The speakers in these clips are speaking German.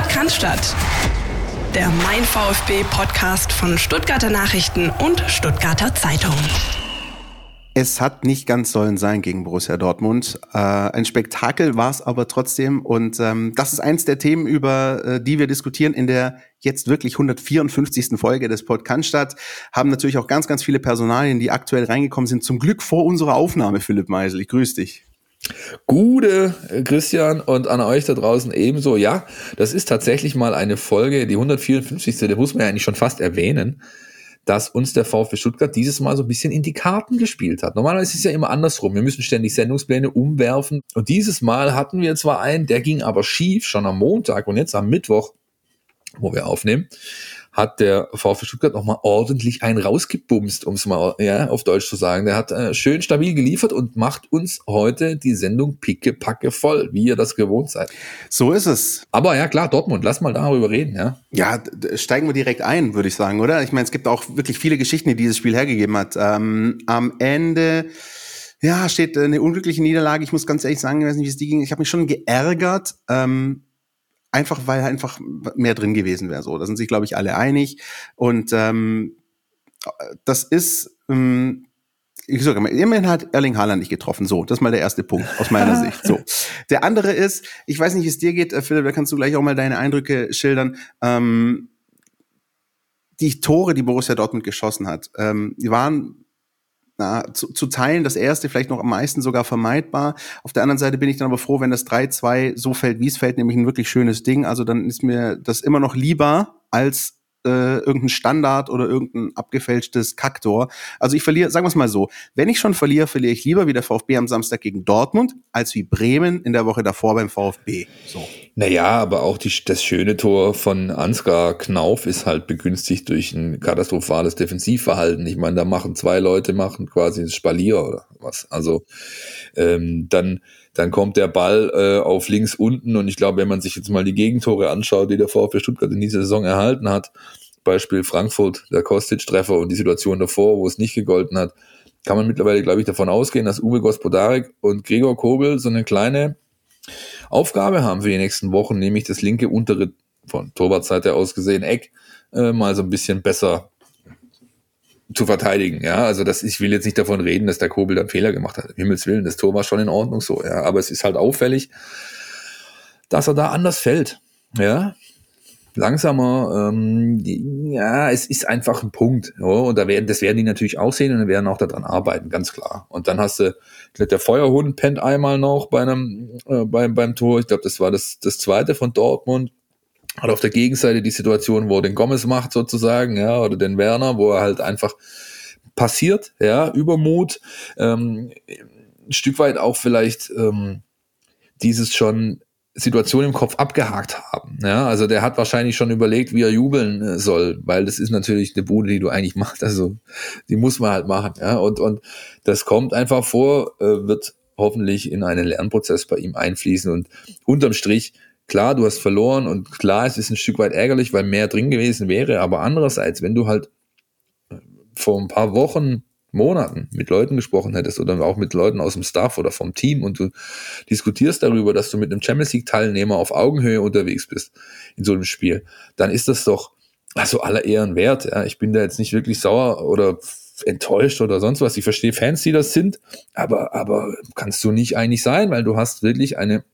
Podcast der Mein VfB Podcast von Stuttgarter Nachrichten und Stuttgarter Zeitung. Es hat nicht ganz sollen sein gegen Borussia Dortmund. Äh, ein Spektakel war es aber trotzdem. Und ähm, das ist eins der Themen, über äh, die wir diskutieren in der jetzt wirklich 154. Folge des Podcasts. Haben natürlich auch ganz, ganz viele Personalien, die aktuell reingekommen sind. Zum Glück vor unserer Aufnahme, Philipp Meisel. Ich grüße dich. Gute äh, Christian und an euch da draußen ebenso. Ja, das ist tatsächlich mal eine Folge, die 154. Da muss man ja eigentlich schon fast erwähnen, dass uns der VfB Stuttgart dieses Mal so ein bisschen in die Karten gespielt hat. Normalerweise ist es ja immer andersrum. Wir müssen ständig Sendungspläne umwerfen. Und dieses Mal hatten wir zwar einen, der ging aber schief, schon am Montag und jetzt am Mittwoch, wo wir aufnehmen hat der VfB Stuttgart nochmal ordentlich einen rausgebumst, um es mal ja, auf Deutsch zu sagen. Der hat äh, schön stabil geliefert und macht uns heute die Sendung pickepacke voll, wie ihr das gewohnt seid. So ist es. Aber ja, klar, Dortmund, lass mal darüber reden, ja. Ja, steigen wir direkt ein, würde ich sagen, oder? Ich meine, es gibt auch wirklich viele Geschichten, die dieses Spiel hergegeben hat. Ähm, am Ende ja, steht eine unglückliche Niederlage. Ich muss ganz ehrlich sagen, ich weiß nicht, wie es die ging. Ich habe mich schon geärgert. Ähm, einfach weil einfach mehr drin gewesen wäre. So, da sind sich glaube ich alle einig. Und ähm, das ist ähm, ich sage mal, immerhin hat Erling Haaland nicht getroffen. So, das ist mal der erste Punkt aus meiner Sicht. So, der andere ist, ich weiß nicht, wie es dir geht, äh, Philipp, da kannst du gleich auch mal deine Eindrücke schildern. Ähm, die Tore, die Borussia Dortmund geschossen hat, ähm, die waren na, zu, zu teilen. Das erste vielleicht noch am meisten sogar vermeidbar. Auf der anderen Seite bin ich dann aber froh, wenn das 3-2 so fällt, wie es fällt, nämlich ein wirklich schönes Ding. Also dann ist mir das immer noch lieber als äh, irgendein Standard oder irgendein abgefälschtes Kaktor. Also ich verliere, sagen wir es mal so, wenn ich schon verliere, verliere ich lieber wie der VfB am Samstag gegen Dortmund, als wie Bremen in der Woche davor beim VfB. So. Naja, aber auch die, das schöne Tor von Ansgar Knauf ist halt begünstigt durch ein katastrophales Defensivverhalten. Ich meine, da machen zwei Leute, machen quasi ein Spalier oder was. Also ähm, dann dann kommt der Ball äh, auf links unten und ich glaube, wenn man sich jetzt mal die Gegentore anschaut, die der VfB Stuttgart in dieser Saison erhalten hat, Beispiel Frankfurt, der Kostic-Treffer und die Situation davor, wo es nicht gegolten hat, kann man mittlerweile, glaube ich, davon ausgehen, dass Uwe Gospodarek und Gregor Kobel so eine kleine Aufgabe haben für die nächsten Wochen, nämlich das linke untere von Torwartseite aus gesehen Eck äh, mal so ein bisschen besser zu verteidigen. Ja, also das, ich will jetzt nicht davon reden, dass der Kobel dann Fehler gemacht hat. Himmels Willen, das Tor war schon in Ordnung so. Ja, aber es ist halt auffällig, dass er da anders fällt. Ja, langsamer. Ähm, ja, es ist einfach ein Punkt. Ja, und da werden, das werden die natürlich auch sehen und werden auch daran arbeiten, ganz klar. Und dann hast du, der Feuerhund pennt einmal noch bei einem, äh, beim, beim Tor. Ich glaube, das war das, das zweite von Dortmund hat auf der Gegenseite die Situation, wo er den Gomez macht sozusagen, ja, oder den Werner, wo er halt einfach passiert, ja, Übermut, ähm, ein Stück weit auch vielleicht ähm, dieses schon Situation im Kopf abgehakt haben. Ja, also der hat wahrscheinlich schon überlegt, wie er jubeln äh, soll, weil das ist natürlich eine Bude, die du eigentlich machst. Also die muss man halt machen. Ja, und und das kommt einfach vor, äh, wird hoffentlich in einen Lernprozess bei ihm einfließen und unterm Strich klar, du hast verloren und klar, es ist ein Stück weit ärgerlich, weil mehr drin gewesen wäre, aber andererseits, wenn du halt äh, vor ein paar Wochen, Monaten mit Leuten gesprochen hättest oder auch mit Leuten aus dem Staff oder vom Team und du diskutierst darüber, dass du mit einem Champions League Teilnehmer auf Augenhöhe unterwegs bist in so einem Spiel, dann ist das doch also aller Ehren wert. Ja. Ich bin da jetzt nicht wirklich sauer oder enttäuscht oder sonst was. Ich verstehe Fans, die das sind, aber, aber kannst du nicht eigentlich sein, weil du hast wirklich eine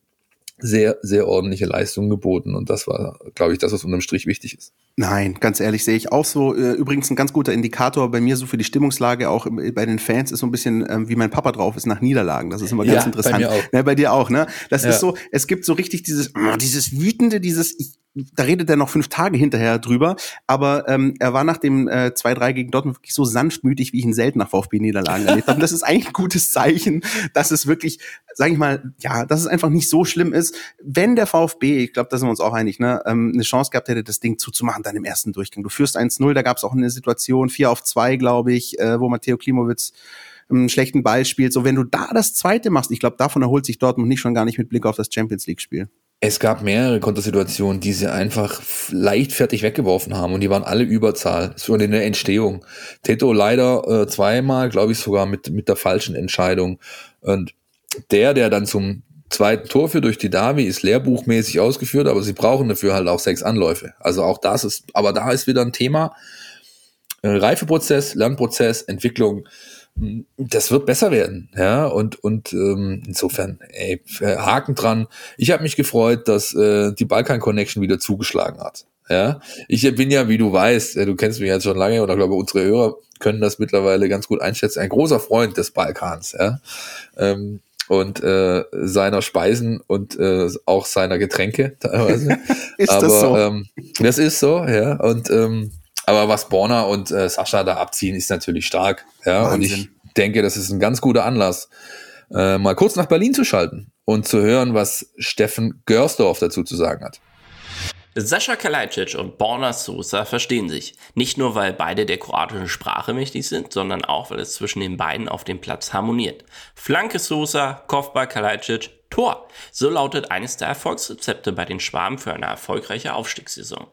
sehr, sehr ordentliche Leistung geboten. Und das war, glaube ich, das, was unterm Strich wichtig ist. Nein, ganz ehrlich, sehe ich auch so. Äh, übrigens ein ganz guter Indikator bei mir so für die Stimmungslage auch bei den Fans ist so ein bisschen, ähm, wie mein Papa drauf ist nach Niederlagen. Das ist immer ganz ja, interessant. Bei, mir auch. Ja, bei dir auch, ne? Das ja. ist so, es gibt so richtig dieses, dieses wütende, dieses, ich da redet er noch fünf Tage hinterher drüber, aber ähm, er war nach dem äh, 2-3 gegen Dortmund wirklich so sanftmütig, wie ich ihn selten nach VfB-Niederlagen erlebt habe. Und das ist eigentlich ein gutes Zeichen, dass es wirklich, sage ich mal, ja, dass es einfach nicht so schlimm ist. Wenn der VfB, ich glaube, da sind wir uns auch einig, ne, ähm, eine Chance gehabt hätte, das Ding zuzumachen, dann im ersten Durchgang. Du führst 1-0, da gab es auch eine Situation, 4 auf 2, glaube ich, äh, wo Matteo Klimowitz einen schlechten Ball spielt. So, wenn du da das zweite machst, ich glaube, davon erholt sich Dortmund nicht schon gar nicht mit Blick auf das Champions League-Spiel. Es gab mehrere Kontersituationen, die sie einfach leichtfertig weggeworfen haben und die waren alle Überzahl, so in der Entstehung. Teto leider äh, zweimal, glaube ich sogar mit, mit der falschen Entscheidung. Und der, der dann zum zweiten Tor für durch die Davi ist lehrbuchmäßig ausgeführt, aber sie brauchen dafür halt auch sechs Anläufe. Also auch das ist, aber da ist wieder ein Thema. Äh, Reifeprozess, Lernprozess, Entwicklung, das wird besser werden, ja, und, und ähm, insofern, ey, Haken dran. Ich habe mich gefreut, dass äh, die Balkan Connection wieder zugeschlagen hat. Ja, ich bin ja, wie du weißt, du kennst mich jetzt schon lange oder glaube unsere Hörer können das mittlerweile ganz gut einschätzen, ein großer Freund des Balkans, ja. Ähm, und äh, seiner Speisen und äh, auch seiner Getränke teilweise. ist aber, das so? Ähm, das ist so, ja. Und ähm, aber was Borna und äh, Sascha da abziehen, ist natürlich stark. Ja, Wahnsinn. und ich denke, das ist ein ganz guter Anlass, äh, mal kurz nach Berlin zu schalten und zu hören, was Steffen Görsdorf dazu zu sagen hat. Sascha Kalajdzic und Borna Sosa verstehen sich. Nicht nur, weil beide der kroatischen Sprache mächtig sind, sondern auch, weil es zwischen den beiden auf dem Platz harmoniert. Flanke Sosa, Kopfball Kalajdzic, Tor. So lautet eines der Erfolgsrezepte bei den Schwaben für eine erfolgreiche Aufstiegssaison.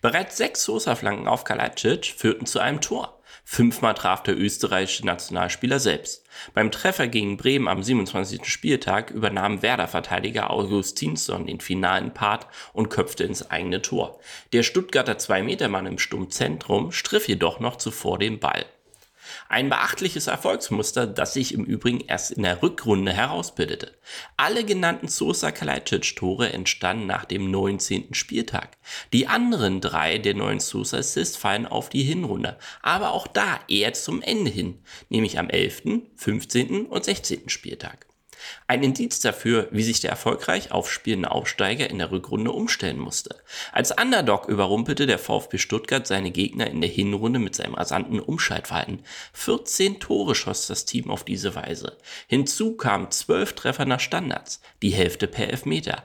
Bereits sechs Sosa-Flanken auf Kalajdzic führten zu einem Tor. Fünfmal traf der österreichische Nationalspieler selbst. Beim Treffer gegen Bremen am 27. Spieltag übernahm Werder-Verteidiger Augustinsson den finalen Part und köpfte ins eigene Tor. Der Stuttgarter 2-Meter-Mann im Sturmzentrum striff jedoch noch zuvor den Ball. Ein beachtliches Erfolgsmuster, das sich im Übrigen erst in der Rückrunde herausbildete. Alle genannten Sosa Kalajdzic Tore entstanden nach dem 19. Spieltag. Die anderen drei der neuen Sosa Assists fallen auf die Hinrunde, aber auch da eher zum Ende hin, nämlich am 11., 15. und 16. Spieltag. Ein Indiz dafür, wie sich der erfolgreich aufspielende Aufsteiger in der Rückrunde umstellen musste. Als Underdog überrumpelte der VfB Stuttgart seine Gegner in der Hinrunde mit seinem rasanten Umschaltverhalten. 14 Tore schoss das Team auf diese Weise. Hinzu kamen 12 Treffer nach Standards, die Hälfte per Elfmeter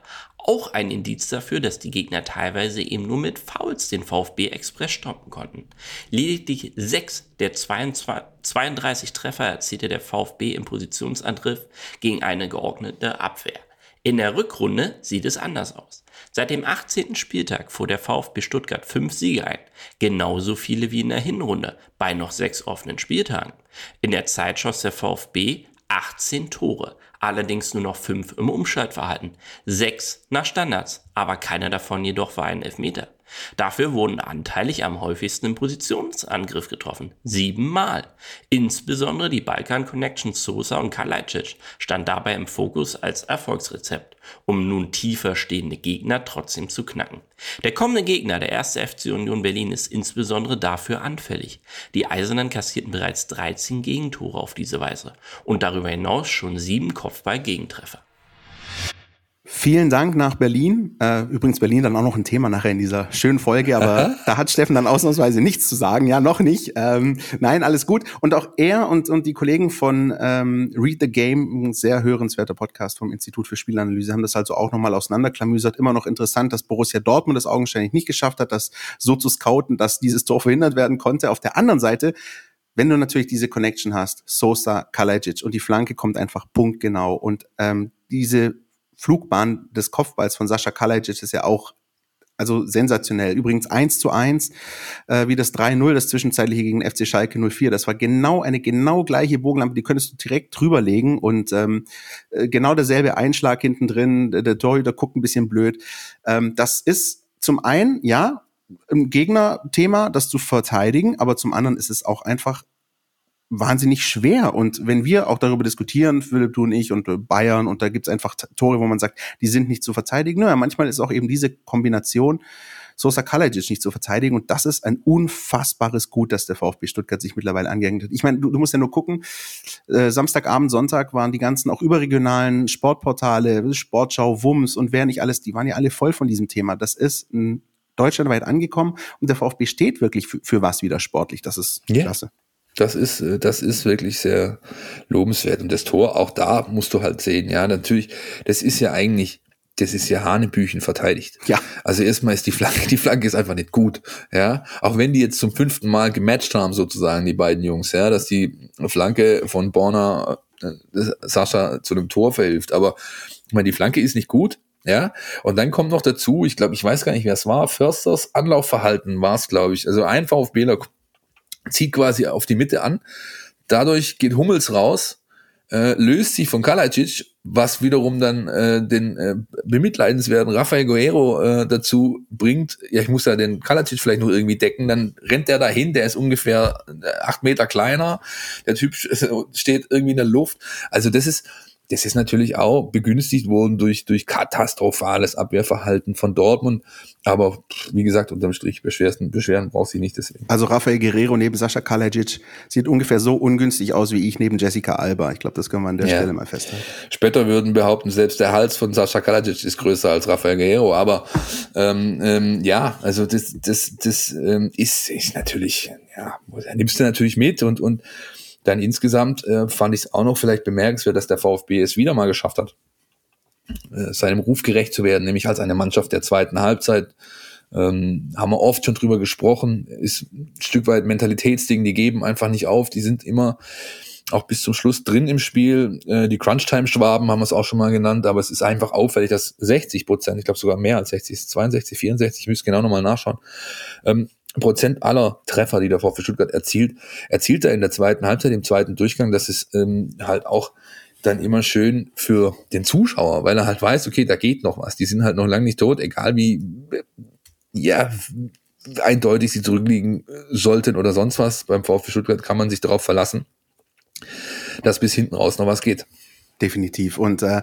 auch ein Indiz dafür, dass die Gegner teilweise eben nur mit Fouls den VfB Express stoppen konnten. Lediglich sechs der 22, 32 Treffer erzielte der VfB im Positionsangriff gegen eine geordnete Abwehr. In der Rückrunde sieht es anders aus. Seit dem 18. Spieltag fuhr der VfB Stuttgart fünf Siege ein, genauso viele wie in der Hinrunde, bei noch sechs offenen Spieltagen. In der Zeit schoss der VfB 18 Tore, allerdings nur noch 5 im Umschaltverhalten, 6 nach Standards, aber keiner davon jedoch war ein Elfmeter. Dafür wurden anteilig am häufigsten im Positionsangriff getroffen. Siebenmal. Insbesondere die Balkan Connection Sosa und Kalajdzic stand dabei im Fokus als Erfolgsrezept, um nun tiefer stehende Gegner trotzdem zu knacken. Der kommende Gegner, der erste FC Union Berlin, ist insbesondere dafür anfällig. Die Eisernen kassierten bereits 13 Gegentore auf diese Weise und darüber hinaus schon sieben Kopfball-Gegentreffer. Vielen Dank nach Berlin. Äh, übrigens Berlin dann auch noch ein Thema nachher in dieser schönen Folge, aber da hat Steffen dann ausnahmsweise nichts zu sagen. Ja, noch nicht. Ähm, nein, alles gut. Und auch er und, und die Kollegen von ähm, Read the Game, ein sehr hörenswerter Podcast vom Institut für Spielanalyse, haben das also auch nochmal auseinanderklamüsert. Immer noch interessant, dass Borussia Dortmund das augenscheinlich nicht geschafft hat, das so zu scouten, dass dieses Tor verhindert werden konnte. Auf der anderen Seite wenn du natürlich diese Connection hast, Sosa, Kalajic und die Flanke kommt einfach punktgenau und ähm, diese Flugbahn des Kopfballs von Sascha Kalajic ist ja auch also sensationell. Übrigens eins zu eins äh, wie das 3-0, das zwischenzeitliche gegen FC Schalke 04. Das war genau eine genau gleiche Bogenlampe, die könntest du direkt drüberlegen und ähm, äh, genau derselbe Einschlag hinten drin. Der, Torhüter guckt ein bisschen blöd. Ähm, das ist zum einen, ja, ein Gegnerthema, das zu verteidigen, aber zum anderen ist es auch einfach wahnsinnig schwer. Und wenn wir auch darüber diskutieren, Philipp, du und ich und äh, Bayern, und da gibt's einfach Tore, wo man sagt, die sind nicht zu verteidigen. Naja, manchmal ist auch eben diese Kombination Sosa Kalajic nicht zu verteidigen. Und das ist ein unfassbares Gut, dass der VfB Stuttgart sich mittlerweile angehängt hat. Ich meine, du, du musst ja nur gucken, äh, Samstagabend, Sonntag waren die ganzen auch überregionalen Sportportale, Sportschau, Wums und wer nicht alles, die waren ja alle voll von diesem Thema. Das ist ein deutschlandweit angekommen und der VfB steht wirklich für, für was wieder sportlich. Das ist yeah. klasse. Das ist, äh, das ist wirklich sehr lobenswert. Und das Tor, auch da musst du halt sehen, ja, natürlich, das ist ja eigentlich, das ist ja Hanebüchen verteidigt. Ja. Also erstmal ist die Flanke, die Flanke ist einfach nicht gut, ja. Auch wenn die jetzt zum fünften Mal gematcht haben, sozusagen, die beiden Jungs, ja, dass die Flanke von Borner äh, Sascha zu einem Tor verhilft. Aber ich meine, die Flanke ist nicht gut, ja, und dann kommt noch dazu, ich glaube, ich weiß gar nicht, wer es war, Försters Anlaufverhalten war es, glaube ich. Also ein VfBler zieht quasi auf die Mitte an. Dadurch geht Hummels raus. äh, löst sich von Kalajdzic, was wiederum dann äh, den äh, bemitleidenswerten Rafael Guerrero äh, dazu bringt, ja, ich muss ja den Kalajdzic vielleicht noch irgendwie decken, dann rennt der dahin, der ist ungefähr äh, acht Meter kleiner, der Typ steht irgendwie in der Luft. Also das ist, das ist natürlich auch begünstigt worden durch, durch katastrophales Abwehrverhalten von Dortmund. Aber wie gesagt, unterm Strich beschweren, beschweren braucht sie nicht deswegen. Also Rafael Guerrero neben Sascha Kalajic sieht ungefähr so ungünstig aus wie ich neben Jessica Alba. Ich glaube, das können wir an der ja. Stelle mal festhalten. Später würden behaupten, selbst der Hals von Sascha Kalajic ist größer als Rafael Guerrero. Aber ähm, ähm, ja, also das, das, das ähm, ist, ist natürlich, ja, nimmst du natürlich mit und, und dann insgesamt äh, fand ich es auch noch vielleicht bemerkenswert, dass der VfB es wieder mal geschafft hat, äh, seinem Ruf gerecht zu werden, nämlich als eine Mannschaft der zweiten Halbzeit. Ähm, haben wir oft schon drüber gesprochen, ist ein Stück weit Mentalitätsding, die geben einfach nicht auf, die sind immer auch bis zum Schluss drin im Spiel. Äh, die Crunch-Time-Schwaben haben wir es auch schon mal genannt, aber es ist einfach auffällig, dass 60 Prozent, ich glaube sogar mehr als 60, 62, 64, ich müsste genau nochmal nachschauen, ähm, Prozent aller Treffer, die der VfB Stuttgart erzielt, erzielt er in der zweiten Halbzeit, im zweiten Durchgang. Das ist ähm, halt auch dann immer schön für den Zuschauer, weil er halt weiß, okay, da geht noch was. Die sind halt noch lange nicht tot, egal wie ja eindeutig sie zurückliegen sollten oder sonst was. Beim VfB Stuttgart kann man sich darauf verlassen, dass bis hinten raus noch was geht. Definitiv. Und äh,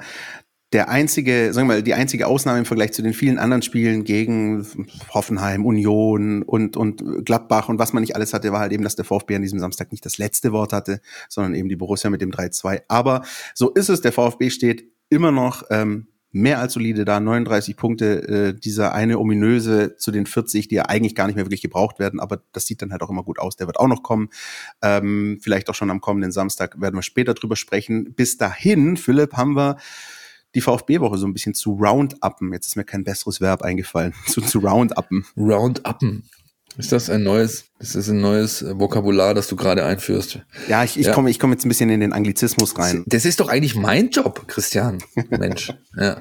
der einzige, sagen wir mal, die einzige Ausnahme im Vergleich zu den vielen anderen Spielen gegen Hoffenheim, Union und, und Gladbach und was man nicht alles hatte, war halt eben, dass der VfB an diesem Samstag nicht das letzte Wort hatte, sondern eben die Borussia mit dem 3-2. Aber so ist es. Der VfB steht immer noch ähm, mehr als solide da, 39 Punkte, äh, dieser eine ominöse zu den 40, die ja eigentlich gar nicht mehr wirklich gebraucht werden, aber das sieht dann halt auch immer gut aus. Der wird auch noch kommen, ähm, vielleicht auch schon am kommenden Samstag werden wir später drüber sprechen. Bis dahin, Philipp, haben wir die VfB-Woche so ein bisschen zu round-uppen. Jetzt ist mir kein besseres Verb eingefallen. Zu, zu round-uppen. Round-uppen. Ist das ein neues, ist das ein neues Vokabular, das du gerade einführst? Ja, ich, ich ja. komme ich komm jetzt ein bisschen in den Anglizismus rein. Das ist doch eigentlich mein Job, Christian. Mensch. ja.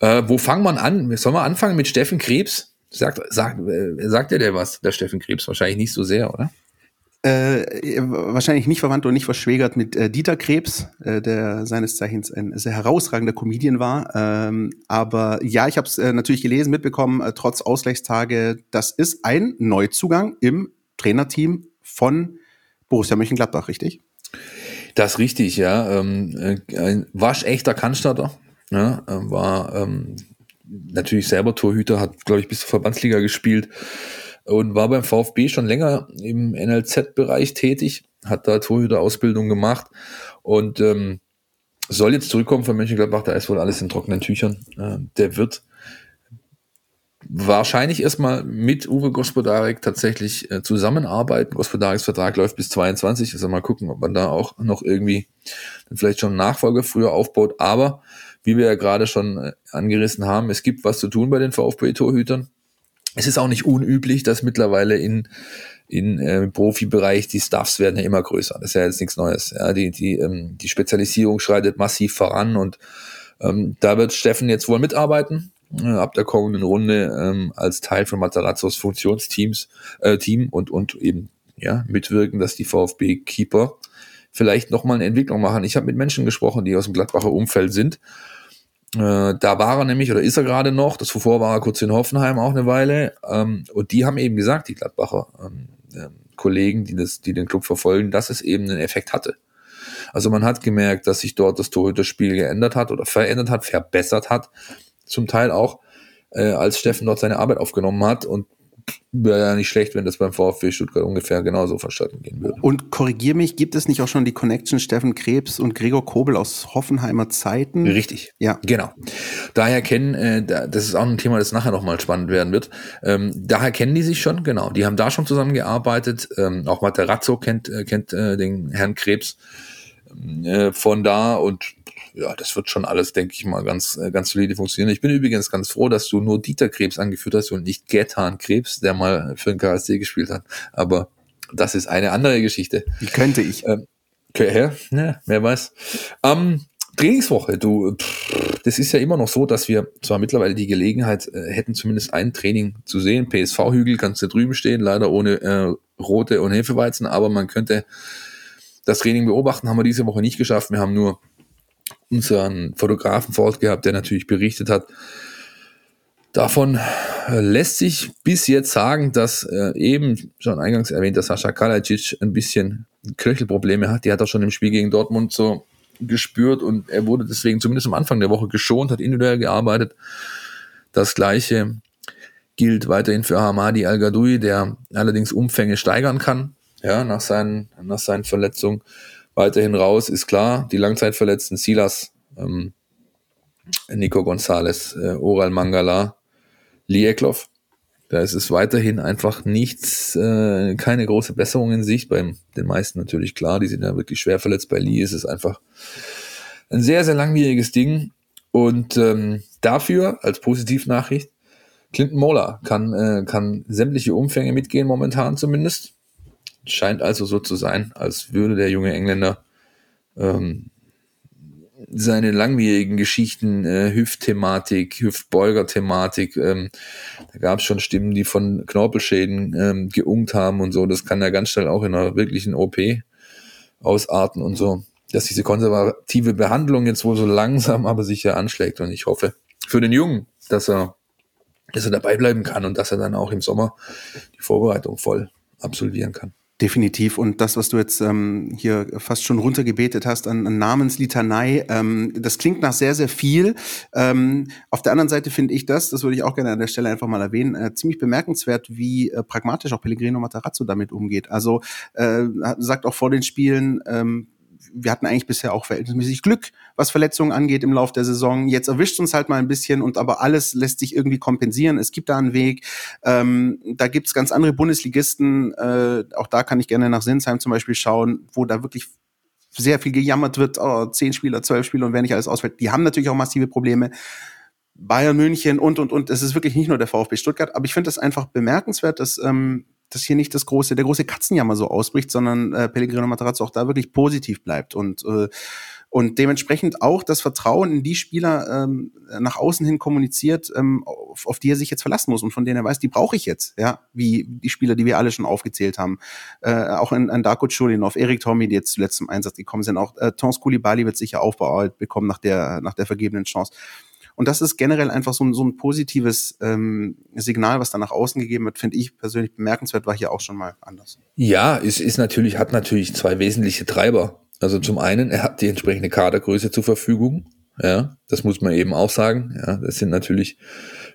Äh, wo fangen wir an? Sollen wir anfangen mit Steffen Krebs? Sagt, sagt, äh, sagt er dir was, der Steffen Krebs? Wahrscheinlich nicht so sehr, oder? Äh, wahrscheinlich nicht verwandt und nicht verschwägert mit äh, Dieter Krebs, äh, der seines Zeichens ein sehr herausragender Comedian war. Ähm, aber ja, ich habe es äh, natürlich gelesen, mitbekommen, äh, trotz Ausgleichstage, das ist ein Neuzugang im Trainerteam von Borussia Mönchengladbach, richtig? Das ist richtig, ja. Ähm, äh, ein waschechter Cannstatter. Ja, war ähm, natürlich selber Torhüter, hat, glaube ich, bis zur Verbandsliga gespielt und war beim VfB schon länger im NLZ-Bereich tätig, hat da Torhüter-Ausbildung gemacht und ähm, soll jetzt zurückkommen von Mönchengladbach, da ist wohl alles in trockenen Tüchern. Äh, der wird wahrscheinlich erstmal mit Uwe Gospodarek tatsächlich äh, zusammenarbeiten. Gospodareks Vertrag läuft bis 22, also mal gucken, ob man da auch noch irgendwie vielleicht schon Nachfolger früher aufbaut. Aber wie wir ja gerade schon äh, angerissen haben, es gibt was zu tun bei den VfB-Torhütern es ist auch nicht unüblich, dass mittlerweile in in äh, Profibereich die Staffs werden ja immer größer. Das ist ja jetzt nichts Neues. Ja, die die ähm, die Spezialisierung schreitet massiv voran und ähm, da wird Steffen jetzt wohl mitarbeiten äh, ab der kommenden Runde ähm, als Teil von Matarazzos Funktionsteams äh, Team und und eben ja mitwirken, dass die VfB Keeper vielleicht noch mal eine Entwicklung machen. Ich habe mit Menschen gesprochen, die aus dem Gladbacher Umfeld sind da war er nämlich, oder ist er gerade noch, das zuvor war er kurz in Hoffenheim auch eine Weile, ähm, und die haben eben gesagt, die Gladbacher ähm, äh, Kollegen, die, das, die den Club verfolgen, dass es eben einen Effekt hatte. Also man hat gemerkt, dass sich dort das Torhüterspiel geändert hat oder verändert hat, verbessert hat, zum Teil auch, äh, als Steffen dort seine Arbeit aufgenommen hat und wäre ja nicht schlecht, wenn das beim VfB Stuttgart ungefähr genauso verstanden gehen würde. Und korrigier mich, gibt es nicht auch schon die Connection Steffen Krebs und Gregor Kobel aus Hoffenheimer Zeiten? Richtig. Ja. Genau. Daher kennen, äh, das ist auch ein Thema, das nachher nochmal spannend werden wird. Ähm, daher kennen die sich schon, genau. Die haben da schon zusammengearbeitet. Ähm, auch Materazzo kennt, äh, kennt äh, den Herrn Krebs ähm, äh, von da und ja, das wird schon alles, denke ich mal, ganz, äh, ganz solide funktionieren. Ich bin übrigens ganz froh, dass du nur Dieter Krebs angeführt hast und nicht Gertan Krebs, der mal für den KSC gespielt hat. Aber das ist eine andere Geschichte. Wie könnte ich? Ähm, ja, ja, wer weiß. Ähm, Trainingswoche, du, pff, das ist ja immer noch so, dass wir zwar mittlerweile die Gelegenheit äh, hätten, zumindest ein Training zu sehen. PSV-Hügel kannst du drüben stehen, leider ohne äh, rote und Hefeweizen, aber man könnte das Training beobachten haben wir diese Woche nicht geschafft. Wir haben nur unseren Fotografen vor Ort gehabt, der natürlich berichtet hat. Davon äh, lässt sich bis jetzt sagen, dass äh, eben schon eingangs erwähnter Sascha Kalajic ein bisschen Knöchelprobleme hat. Die hat er schon im Spiel gegen Dortmund so gespürt und er wurde deswegen zumindest am Anfang der Woche geschont, hat individuell gearbeitet. Das gleiche gilt weiterhin für Hamadi Al-Gadoui, der allerdings Umfänge steigern kann, ja, nach seinen, nach seinen Verletzungen. Weiterhin raus ist klar, die Langzeitverletzten Silas, ähm, Nico Gonzalez, äh, Oral Mangala, Lieklov. Da ist es weiterhin einfach nichts, äh, keine große Besserung in Sicht. Bei den meisten natürlich klar, die sind ja wirklich schwer verletzt. Bei Lee ist es einfach ein sehr, sehr langwieriges Ding. Und ähm, dafür als Positivnachricht, Clinton Mola kann, äh, kann sämtliche Umfänge mitgehen, momentan zumindest. Scheint also so zu sein, als würde der junge Engländer ähm, seine langwierigen Geschichten, äh, Hüftthematik, Hüftbeuger-Thematik, ähm, da gab es schon Stimmen, die von Knorpelschäden ähm, geungt haben und so. Das kann ja ganz schnell auch in einer wirklichen OP ausarten und so. Dass diese konservative Behandlung jetzt wohl so langsam aber sicher anschlägt. Und ich hoffe für den Jungen, dass er, dass er dabei bleiben kann und dass er dann auch im Sommer die Vorbereitung voll absolvieren kann. Definitiv. Und das, was du jetzt ähm, hier fast schon runtergebetet hast an, an Namenslitanei, ähm, das klingt nach sehr, sehr viel. Ähm, auf der anderen Seite finde ich das, das würde ich auch gerne an der Stelle einfach mal erwähnen, äh, ziemlich bemerkenswert, wie äh, pragmatisch auch Pellegrino Matarazzo damit umgeht. Also äh, sagt auch vor den Spielen, ähm, wir hatten eigentlich bisher auch verhältnismäßig Glück, was Verletzungen angeht im Lauf der Saison. Jetzt erwischt uns halt mal ein bisschen und aber alles lässt sich irgendwie kompensieren. Es gibt da einen Weg. Ähm, da gibt's ganz andere Bundesligisten. Äh, auch da kann ich gerne nach Sinsheim zum Beispiel schauen, wo da wirklich sehr viel gejammert wird, oh, zehn Spieler, zwölf Spieler und wer nicht alles ausfällt. Die haben natürlich auch massive Probleme. Bayern München und und und. Es ist wirklich nicht nur der VfB Stuttgart, aber ich finde das einfach bemerkenswert, dass ähm, dass hier nicht das große, der große Katzenjammer so ausbricht, sondern äh, Pellegrino Matarazzo auch da wirklich positiv bleibt und äh, und dementsprechend auch das Vertrauen in die Spieler ähm, nach außen hin kommuniziert, ähm, auf, auf die er sich jetzt verlassen muss und von denen er weiß, die brauche ich jetzt, ja, wie die Spieler, die wir alle schon aufgezählt haben. Äh, auch in, in Darko Chulinov, Erik Tommy, die jetzt zuletzt zum Einsatz gekommen sind, auch äh, Tons Koulibaly wird sicher Aufbau bekommen nach der, nach der vergebenen Chance. Und das ist generell einfach so ein, so ein positives ähm, Signal, was da nach außen gegeben wird, finde ich persönlich bemerkenswert, war hier auch schon mal anders. Ja, es ist natürlich, hat natürlich zwei wesentliche Treiber. Also zum einen, er hat die entsprechende Kadergröße zur Verfügung. Ja, das muss man eben auch sagen. Ja, das sind natürlich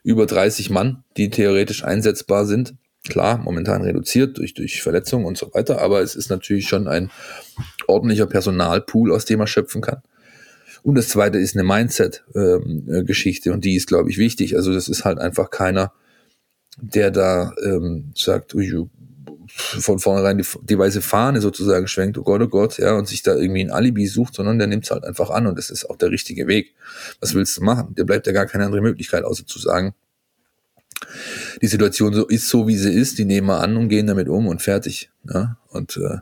über 30 Mann, die theoretisch einsetzbar sind. Klar, momentan reduziert durch, durch Verletzungen und so weiter, aber es ist natürlich schon ein ordentlicher Personalpool, aus dem er schöpfen kann. Und das zweite ist eine Mindset-Geschichte ähm, und die ist, glaube ich, wichtig. Also das ist halt einfach keiner, der da ähm, sagt, ui, von vornherein die, die weiße Fahne sozusagen schwenkt, oh Gott, oh Gott, ja, und sich da irgendwie ein Alibi sucht, sondern der nimmt es halt einfach an und das ist auch der richtige Weg. Was willst du machen? Der bleibt ja gar keine andere Möglichkeit, außer zu sagen, die Situation so ist so, wie sie ist, die nehmen wir an und gehen damit um und fertig. Ja? Und äh,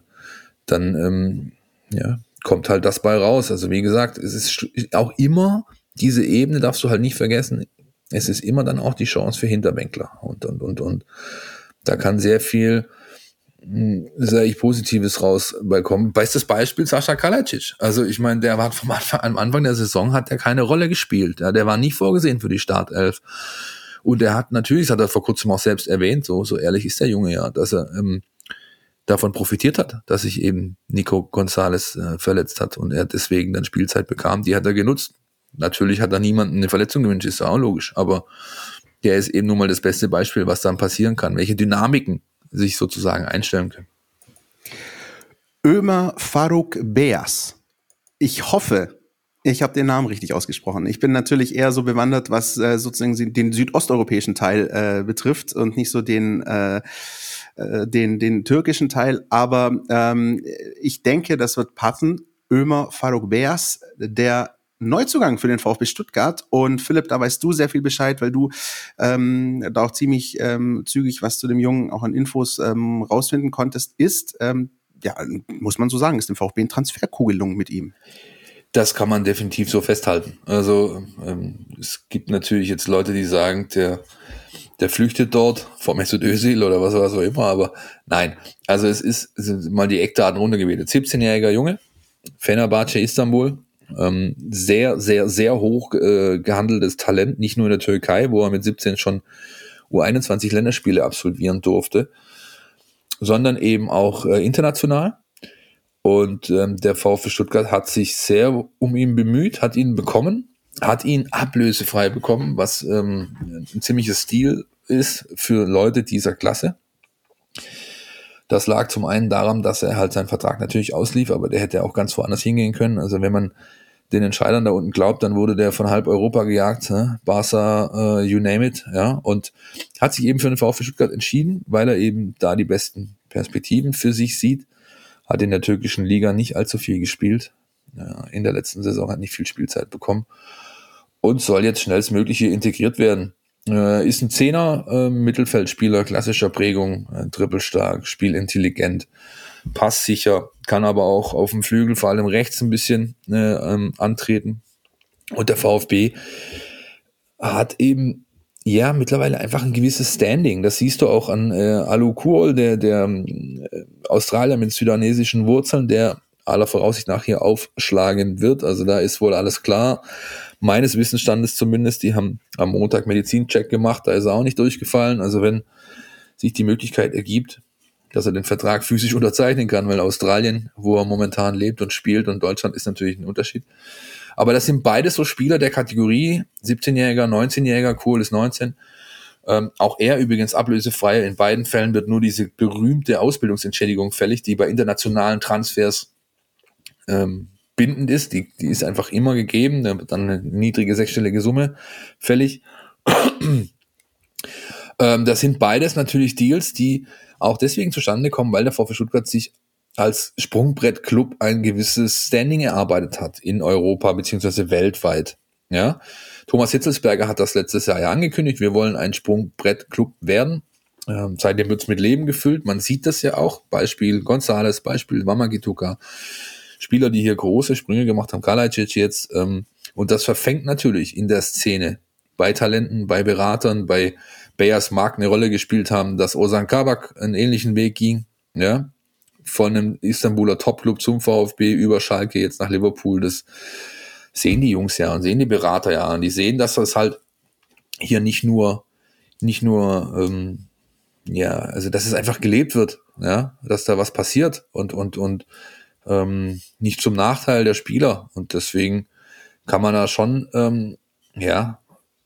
dann ähm, ja, kommt halt das bei raus. Also wie gesagt, es ist auch immer diese Ebene, darfst du halt nicht vergessen. Es ist immer dann auch die Chance für Hinterbänkler und und und und da kann sehr viel hm, sage ich Positives rausbekommen. Bestes Beispiel Sascha Kalacic. Also ich meine, der war vom Anfang, am Anfang der Saison hat er keine Rolle gespielt. Ja, der war nicht vorgesehen für die Startelf. Und er hat natürlich, das hat er vor kurzem auch selbst erwähnt, so, so ehrlich ist der Junge ja, dass er ähm, davon profitiert hat, dass sich eben Nico Gonzalez äh, verletzt hat und er deswegen dann Spielzeit bekam. Die hat er genutzt. Natürlich hat er niemanden eine Verletzung gewünscht, ist auch logisch, aber der ist eben nun mal das beste Beispiel, was dann passieren kann, welche Dynamiken sich sozusagen einstellen können. Ömer Faruk Beas. Ich hoffe, ich habe den Namen richtig ausgesprochen. Ich bin natürlich eher so bewandert, was äh, sozusagen den südosteuropäischen Teil äh, betrifft und nicht so den äh, äh, den, den türkischen Teil. Aber ähm, ich denke, das wird passen. Ömer Faruk Beas, der Neuzugang für den VfB Stuttgart. Und Philipp, da weißt du sehr viel Bescheid, weil du ähm, da auch ziemlich ähm, zügig was zu dem Jungen auch an Infos ähm, rausfinden konntest, ist, ähm, ja, muss man so sagen, ist dem VfB ein Transferkugelung mit ihm. Das kann man definitiv so festhalten. Also ähm, es gibt natürlich jetzt Leute, die sagen, der der flüchtet dort vor Mesut Özil oder was, was auch immer, aber nein. Also es ist, es sind mal die Eckdaten runtergebetet. 17-jähriger Junge, Fenerbahce Istanbul, ähm, sehr, sehr, sehr hoch äh, gehandeltes Talent, nicht nur in der Türkei, wo er mit 17 schon U21 Länderspiele absolvieren durfte, sondern eben auch äh, international. Und ähm, der VfB Stuttgart hat sich sehr um ihn bemüht, hat ihn bekommen, hat ihn ablösefrei bekommen, was ähm, ein ziemliches Stil ist für Leute dieser Klasse. Das lag zum einen daran, dass er halt seinen Vertrag natürlich auslief, aber der hätte auch ganz woanders hingehen können. Also wenn man den Entscheidern da unten glaubt, dann wurde der von halb Europa gejagt, ne? Barca, äh, you name it, ja, und hat sich eben für den VfB Stuttgart entschieden, weil er eben da die besten Perspektiven für sich sieht. Hat in der türkischen Liga nicht allzu viel gespielt. Ja, in der letzten Saison hat nicht viel Spielzeit bekommen und soll jetzt schnellstmöglich hier integriert werden. Äh, ist ein Zehner, äh, Mittelfeldspieler klassischer Prägung, äh, trippelstark, spielintelligent, passsicher, kann aber auch auf dem Flügel, vor allem rechts ein bisschen äh, ähm, antreten. Und der VfB hat eben ja mittlerweile einfach ein gewisses Standing. Das siehst du auch an äh, Alu Kuol, der, der äh, Australier mit sudanesischen Wurzeln, der aller Voraussicht nach hier aufschlagen wird. Also da ist wohl alles klar. Meines Wissensstandes zumindest. Die haben am Montag Medizincheck gemacht, da ist er auch nicht durchgefallen. Also wenn sich die Möglichkeit ergibt, dass er den Vertrag physisch unterzeichnen kann, weil Australien, wo er momentan lebt und spielt, und Deutschland ist natürlich ein Unterschied. Aber das sind beides so Spieler der Kategorie 17-Jähriger, 19-Jähriger, Kohl ist 19. Ähm, auch er übrigens ablösefrei. In beiden Fällen wird nur diese berühmte Ausbildungsentschädigung fällig, die bei internationalen Transfers ähm, bindend ist. Die, die ist einfach immer gegeben. Da wird dann eine niedrige sechsstellige Summe fällig. ähm, das sind beides natürlich Deals, die auch deswegen zustande kommen, weil der VfB Stuttgart sich als Sprungbrettclub ein gewisses Standing erarbeitet hat in Europa beziehungsweise weltweit. Ja, Thomas Hitzelsberger hat das letztes Jahr ja angekündigt. Wir wollen ein Sprungbrettclub werden. Ähm, seitdem wird es mit Leben gefüllt. Man sieht das ja auch. Beispiel Gonzales, Beispiel Mamagituka. Spieler, die hier große Sprünge gemacht haben. Kalajdzic jetzt. Ähm, und das verfängt natürlich in der Szene. Bei Talenten, bei Beratern, bei Bayers Mark eine Rolle gespielt haben, dass Ozan Kabak einen ähnlichen Weg ging. Ja, von einem Istanbuler Topclub zum VfB über Schalke jetzt nach Liverpool. Das sehen die Jungs ja und sehen die Berater ja und die sehen, dass das halt hier nicht nur, nicht nur, ähm, ja, also dass es einfach gelebt wird, ja, dass da was passiert und, und, und ähm, nicht zum Nachteil der Spieler. Und deswegen kann man da schon, ähm, ja,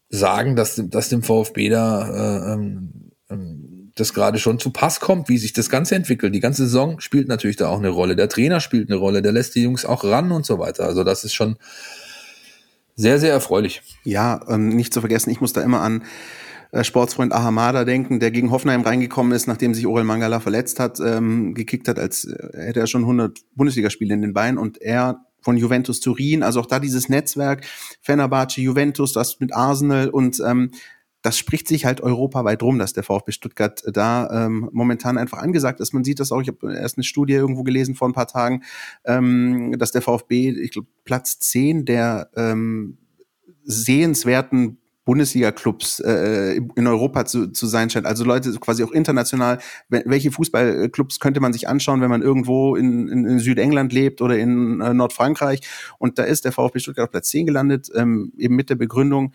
sagen, dass, dass dem VfB da äh, ähm, ähm das gerade schon zu Pass kommt, wie sich das Ganze entwickelt. Die ganze Saison spielt natürlich da auch eine Rolle. Der Trainer spielt eine Rolle, der lässt die Jungs auch ran und so weiter. Also das ist schon sehr, sehr erfreulich. Ja, ähm, nicht zu vergessen, ich muss da immer an Sportsfreund Ahamada denken, der gegen Hoffenheim reingekommen ist, nachdem sich Orel Mangala verletzt hat, ähm, gekickt hat, als äh, hätte er schon 100 Bundesligaspiele in den Beinen und er von Juventus Turin, also auch da dieses Netzwerk, Fenerbahce, Juventus, das mit Arsenal und ähm, das spricht sich halt europaweit rum, dass der VfB Stuttgart da ähm, momentan einfach angesagt ist. Man sieht das auch, ich habe erst eine Studie irgendwo gelesen vor ein paar Tagen, ähm, dass der VfB, ich glaube, Platz 10 der ähm, sehenswerten Bundesliga-Clubs äh, in Europa zu, zu sein scheint. Also Leute quasi auch international. Welche Fußballclubs könnte man sich anschauen, wenn man irgendwo in, in, in Südengland lebt oder in äh, Nordfrankreich? Und da ist der VfB Stuttgart auf Platz 10 gelandet, ähm, eben mit der Begründung,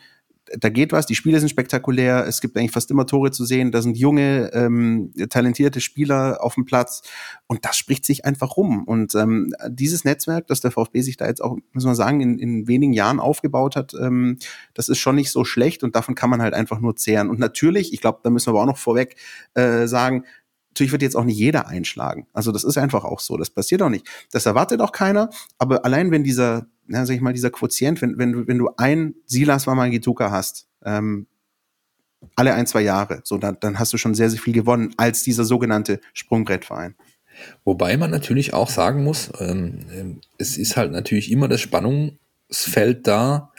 da geht was, die Spiele sind spektakulär, es gibt eigentlich fast immer Tore zu sehen, da sind junge, ähm, talentierte Spieler auf dem Platz und das spricht sich einfach rum. Und ähm, dieses Netzwerk, das der VfB sich da jetzt auch, muss man sagen, in, in wenigen Jahren aufgebaut hat, ähm, das ist schon nicht so schlecht und davon kann man halt einfach nur zehren. Und natürlich, ich glaube, da müssen wir aber auch noch vorweg äh, sagen, natürlich wird jetzt auch nicht jeder einschlagen. Also das ist einfach auch so. Das passiert auch nicht. Das erwartet auch keiner. Aber allein wenn dieser na, sag ich mal, dieser Quotient, wenn, wenn, du, wenn du ein Silas Mamangituka hast, ähm, alle ein, zwei Jahre, so, dann, dann hast du schon sehr, sehr viel gewonnen als dieser sogenannte Sprungbrettverein. Wobei man natürlich auch sagen muss, ähm, es ist halt natürlich immer das Spannungsfeld da.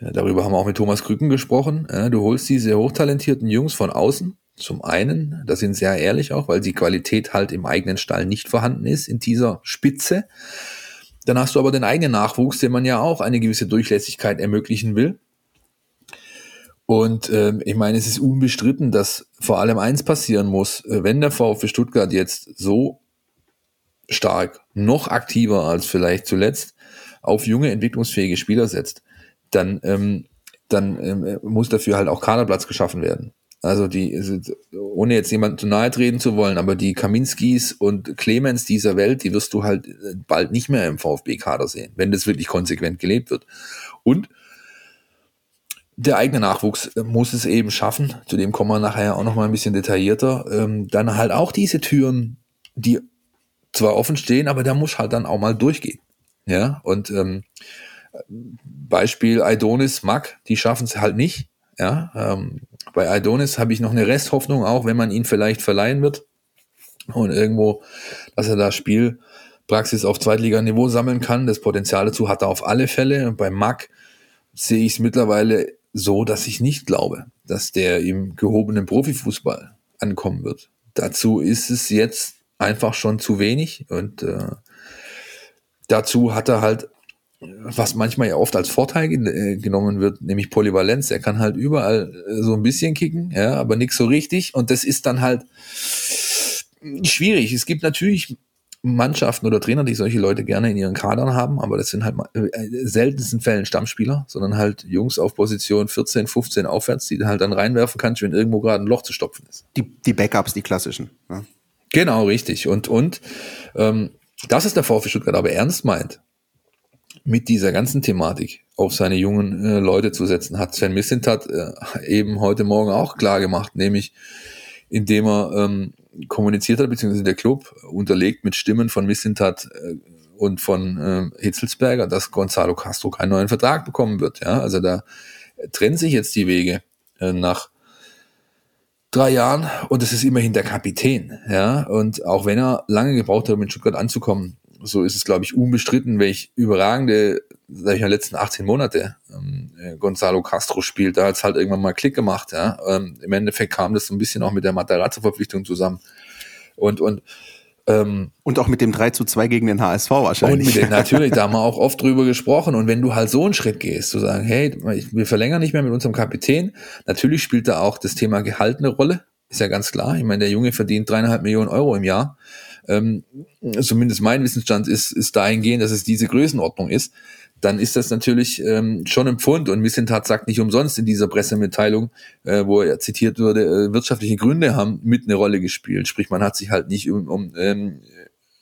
Darüber haben wir auch mit Thomas Krücken gesprochen. Du holst diese hochtalentierten Jungs von außen. Zum einen, da sind sehr ehrlich auch, weil die Qualität halt im eigenen Stall nicht vorhanden ist in dieser Spitze. Dann hast du aber den eigenen Nachwuchs, dem man ja auch eine gewisse Durchlässigkeit ermöglichen will. Und ähm, ich meine, es ist unbestritten, dass vor allem eins passieren muss, äh, wenn der VfB Stuttgart jetzt so stark, noch aktiver als vielleicht zuletzt, auf junge, entwicklungsfähige Spieler setzt, dann, ähm, dann ähm, muss dafür halt auch Kaderplatz geschaffen werden. Also die, ohne jetzt jemanden zu nahe treten zu wollen, aber die Kaminskis und Clemens dieser Welt, die wirst du halt äh, bald nicht mehr im VfB-Kader sehen, wenn das wirklich konsequent gelebt wird. Und der eigene Nachwuchs muss es eben schaffen, zu dem kommen wir nachher auch noch mal ein bisschen detaillierter, ähm, dann halt auch diese Türen, die zwar offen stehen, aber der muss halt dann auch mal durchgehen. Ja, und ähm, Beispiel Idonis, Mack, die schaffen es halt nicht. Ja, ähm, bei Idonis habe ich noch eine Resthoffnung, auch wenn man ihn vielleicht verleihen wird und irgendwo, dass er da Spielpraxis auf Zweitliganiveau sammeln kann. Das Potenzial dazu hat er auf alle Fälle. Und bei Mack sehe ich es mittlerweile so, dass ich nicht glaube, dass der im gehobenen Profifußball ankommen wird. Dazu ist es jetzt einfach schon zu wenig und äh, dazu hat er halt, was manchmal ja oft als Vorteil äh, genommen wird, nämlich Polyvalenz. Er kann halt überall äh, so ein bisschen kicken, ja, aber nichts so richtig und das ist dann halt schwierig. Es gibt natürlich Mannschaften oder Trainer, die solche Leute gerne in ihren Kadern haben, aber das sind halt äh, seltensten Fällen Stammspieler, sondern halt Jungs auf Position 14, 15 aufwärts, die halt dann reinwerfen kannst, wenn irgendwo gerade ein Loch zu stopfen ist. Die, die Backups, die klassischen. Ja. Genau, richtig. Und, und ähm, das ist der VfB Stuttgart aber ernst meint, mit dieser ganzen Thematik auf seine jungen äh, Leute zu setzen, hat Sven Mislintat äh, eben heute Morgen auch klar gemacht, nämlich indem er ähm, kommuniziert hat, beziehungsweise der Club unterlegt mit Stimmen von Missintat äh, und von äh, Hitzelsberger, dass Gonzalo Castro keinen neuen Vertrag bekommen wird. Ja, also da trennen sich jetzt die Wege äh, nach drei Jahren und es ist immerhin der Kapitän. Ja, und auch wenn er lange gebraucht hat, um in Stuttgart anzukommen, so ist es, glaube ich, unbestritten, welch überragende, sag ich mal, letzten 18 Monate ähm, äh, Gonzalo Castro spielt. Da hat es halt irgendwann mal Klick gemacht. Ja? Ähm, Im Endeffekt kam das so ein bisschen auch mit der Matarazzo-Verpflichtung zusammen. Und, und ähm, und auch mit dem 3 zu 2 gegen den HSV wahrscheinlich. Und mit dem, natürlich, da haben wir auch oft drüber gesprochen. Und wenn du halt so einen Schritt gehst, zu sagen, hey, wir verlängern nicht mehr mit unserem Kapitän, natürlich spielt da auch das Thema Gehalt eine Rolle, ist ja ganz klar. Ich meine, der Junge verdient dreieinhalb Millionen Euro im Jahr ähm, zumindest mein Wissensstand ist, ist dahingehend, dass es diese Größenordnung ist, dann ist das natürlich ähm, schon ein Pfund. Und Missentat sagt nicht umsonst in dieser Pressemitteilung, äh, wo er zitiert wurde, äh, wirtschaftliche Gründe haben mit eine Rolle gespielt. Sprich, man hat sich halt nicht um, um ähm,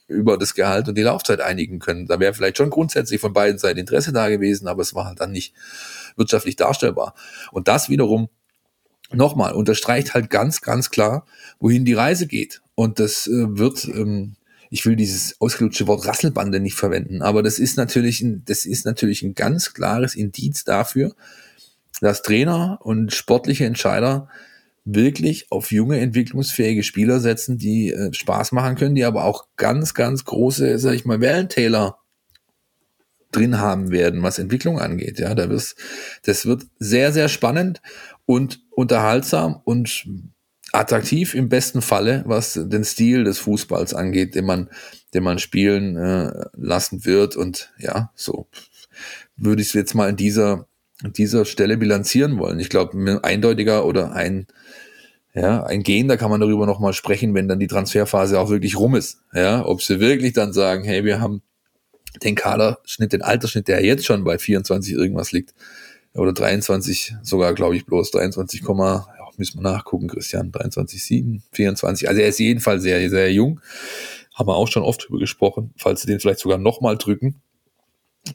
über das Gehalt und die Laufzeit einigen können. Da wäre vielleicht schon grundsätzlich von beiden Seiten Interesse da gewesen, aber es war halt dann nicht wirtschaftlich darstellbar. Und das wiederum nochmal unterstreicht halt ganz, ganz klar, wohin die Reise geht. Und das äh, wird, ähm, ich will dieses ausgelutschte Wort Rasselbande nicht verwenden, aber das ist natürlich ein, das ist natürlich ein ganz klares Indiz dafür, dass Trainer und sportliche Entscheider wirklich auf junge, entwicklungsfähige Spieler setzen, die äh, Spaß machen können, die aber auch ganz, ganz große, sag ich mal, Wellentäler drin haben werden, was Entwicklung angeht. Ja, da wirst, das wird sehr, sehr spannend und unterhaltsam und attraktiv im besten Falle, was den Stil des Fußballs angeht, den man, den man spielen äh, lassen wird. Und ja, so würde ich es jetzt mal in dieser, an dieser Stelle bilanzieren wollen. Ich glaube, eindeutiger oder ein, ja, ein Gehen, da kann man darüber nochmal sprechen, wenn dann die Transferphase auch wirklich rum ist. Ja, ob sie wirklich dann sagen, hey, wir haben den Kaderschnitt, den Altersschnitt, der jetzt schon bei 24 irgendwas liegt, oder 23 sogar, glaube ich, bloß 23, ja, müssen wir nachgucken, Christian, 23,7, 24. Also er ist jedenfalls sehr, sehr jung. Haben wir auch schon oft drüber gesprochen, falls sie den vielleicht sogar nochmal drücken.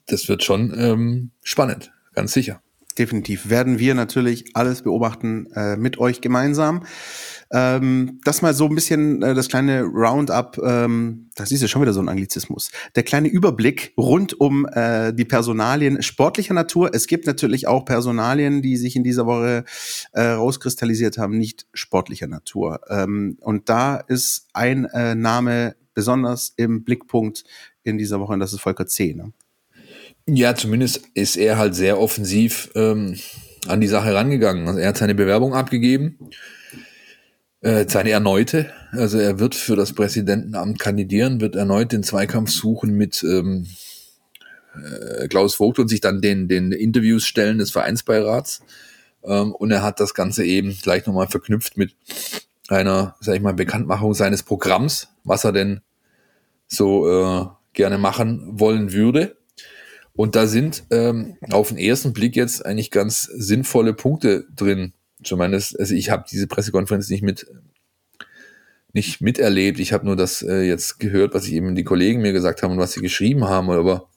Das wird schon ähm, spannend, ganz sicher. Definitiv werden wir natürlich alles beobachten äh, mit euch gemeinsam. Ähm, das mal so ein bisschen äh, das kleine Roundup, ähm, das ist ja schon wieder so ein Anglizismus. Der kleine Überblick rund um äh, die Personalien sportlicher Natur. Es gibt natürlich auch Personalien, die sich in dieser Woche äh, rauskristallisiert haben, nicht sportlicher Natur. Ähm, und da ist ein äh, Name besonders im Blickpunkt in dieser Woche und das ist Volker C. Ne? Ja, zumindest ist er halt sehr offensiv ähm, an die Sache rangegangen. Also er hat seine Bewerbung abgegeben äh, seine erneute, also er wird für das Präsidentenamt kandidieren, wird erneut den Zweikampf suchen mit ähm, äh, Klaus Vogt und sich dann den, den Interviews stellen des Vereinsbeirats. Ähm, und er hat das Ganze eben gleich nochmal verknüpft mit einer, sag ich mal, Bekanntmachung seines Programms, was er denn so äh, gerne machen wollen würde. Und da sind ähm, auf den ersten Blick jetzt eigentlich ganz sinnvolle Punkte drin. Zumindest, also ich habe diese Pressekonferenz nicht mit nicht miterlebt. Ich habe nur das äh, jetzt gehört, was ich eben die Kollegen mir gesagt haben und was sie geschrieben haben. Aber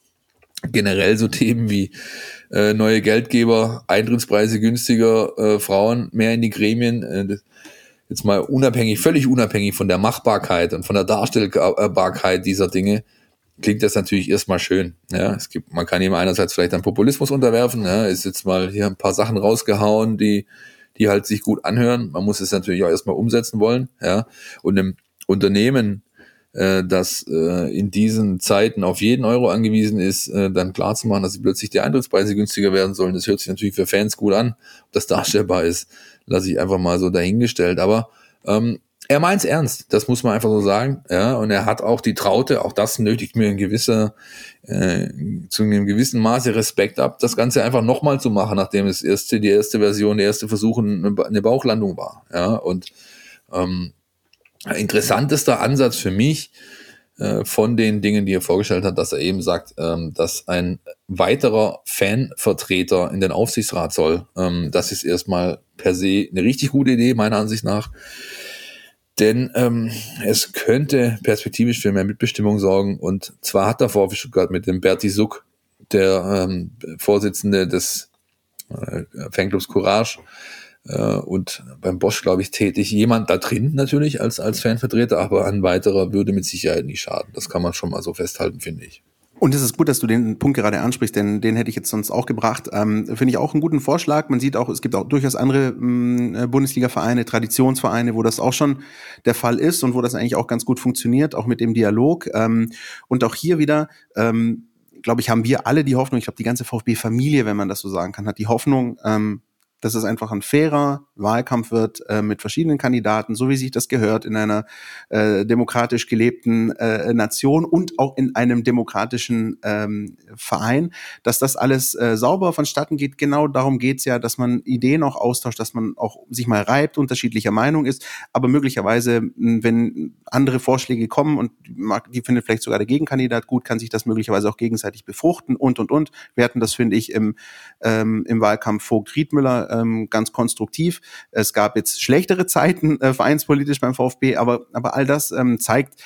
generell so Themen wie äh, neue Geldgeber, Eintrittspreise günstiger, äh, Frauen mehr in die Gremien. Äh, jetzt mal unabhängig, völlig unabhängig von der Machbarkeit und von der Darstellbarkeit dieser Dinge, klingt das natürlich erstmal schön. Ja, es gibt, man kann ihm einerseits vielleicht einen Populismus unterwerfen, ja, ist jetzt mal hier ein paar Sachen rausgehauen, die, die halt sich gut anhören. Man muss es natürlich auch erstmal umsetzen wollen, ja. Und im Unternehmen, äh, das äh, in diesen Zeiten auf jeden Euro angewiesen ist, äh, dann klar zu machen, dass sie plötzlich die Eintrittspreise günstiger werden sollen. Das hört sich natürlich für Fans gut an. Ob das darstellbar ist, lasse ich einfach mal so dahingestellt. Aber ähm, er meint's ernst, das muss man einfach so sagen. Ja, und er hat auch die Traute, auch das nötigt mir ein gewisser, äh, zu einem gewissen Maße Respekt ab, das Ganze einfach nochmal zu machen, nachdem es erste, die erste Version, der erste Versuch eine Bauchlandung war. Ja, und ähm, interessantester Ansatz für mich äh, von den Dingen, die er vorgestellt hat, dass er eben sagt, ähm, dass ein weiterer Fanvertreter in den Aufsichtsrat soll. Ähm, das ist erstmal per se eine richtig gute Idee, meiner Ansicht nach. Denn ähm, es könnte perspektivisch für mehr Mitbestimmung sorgen. Und zwar hat der VfB Stuttgart mit dem Berti Suck, der ähm, Vorsitzende des äh, Fanclubs Courage, äh, und beim Bosch, glaube ich, tätig jemand da drin natürlich als, als Fanvertreter, aber ein weiterer würde mit Sicherheit nicht schaden. Das kann man schon mal so festhalten, finde ich. Und es ist gut, dass du den Punkt gerade ansprichst, denn den hätte ich jetzt sonst auch gebracht. Ähm, Finde ich auch einen guten Vorschlag. Man sieht auch, es gibt auch durchaus andere mh, äh, Bundesliga-Vereine, Traditionsvereine, wo das auch schon der Fall ist und wo das eigentlich auch ganz gut funktioniert, auch mit dem Dialog. Ähm, und auch hier wieder, ähm, glaube ich, haben wir alle die Hoffnung, ich glaube, die ganze VfB-Familie, wenn man das so sagen kann, hat die Hoffnung, ähm, dass es einfach ein fairer Wahlkampf wird äh, mit verschiedenen Kandidaten, so wie sich das gehört in einer äh, demokratisch gelebten äh, Nation und auch in einem demokratischen ähm, Verein, dass das alles äh, sauber vonstatten geht. Genau darum geht's ja, dass man Ideen auch austauscht, dass man auch sich mal reibt, unterschiedlicher Meinung ist, aber möglicherweise, wenn andere Vorschläge kommen und die findet vielleicht sogar der Gegenkandidat gut, kann sich das möglicherweise auch gegenseitig befruchten und und und. Wir hatten das, finde ich, im, ähm, im Wahlkampf Vogt Ähm, ganz konstruktiv. Es gab jetzt schlechtere Zeiten äh, vereinspolitisch beim VfB, aber, aber all das ähm, zeigt,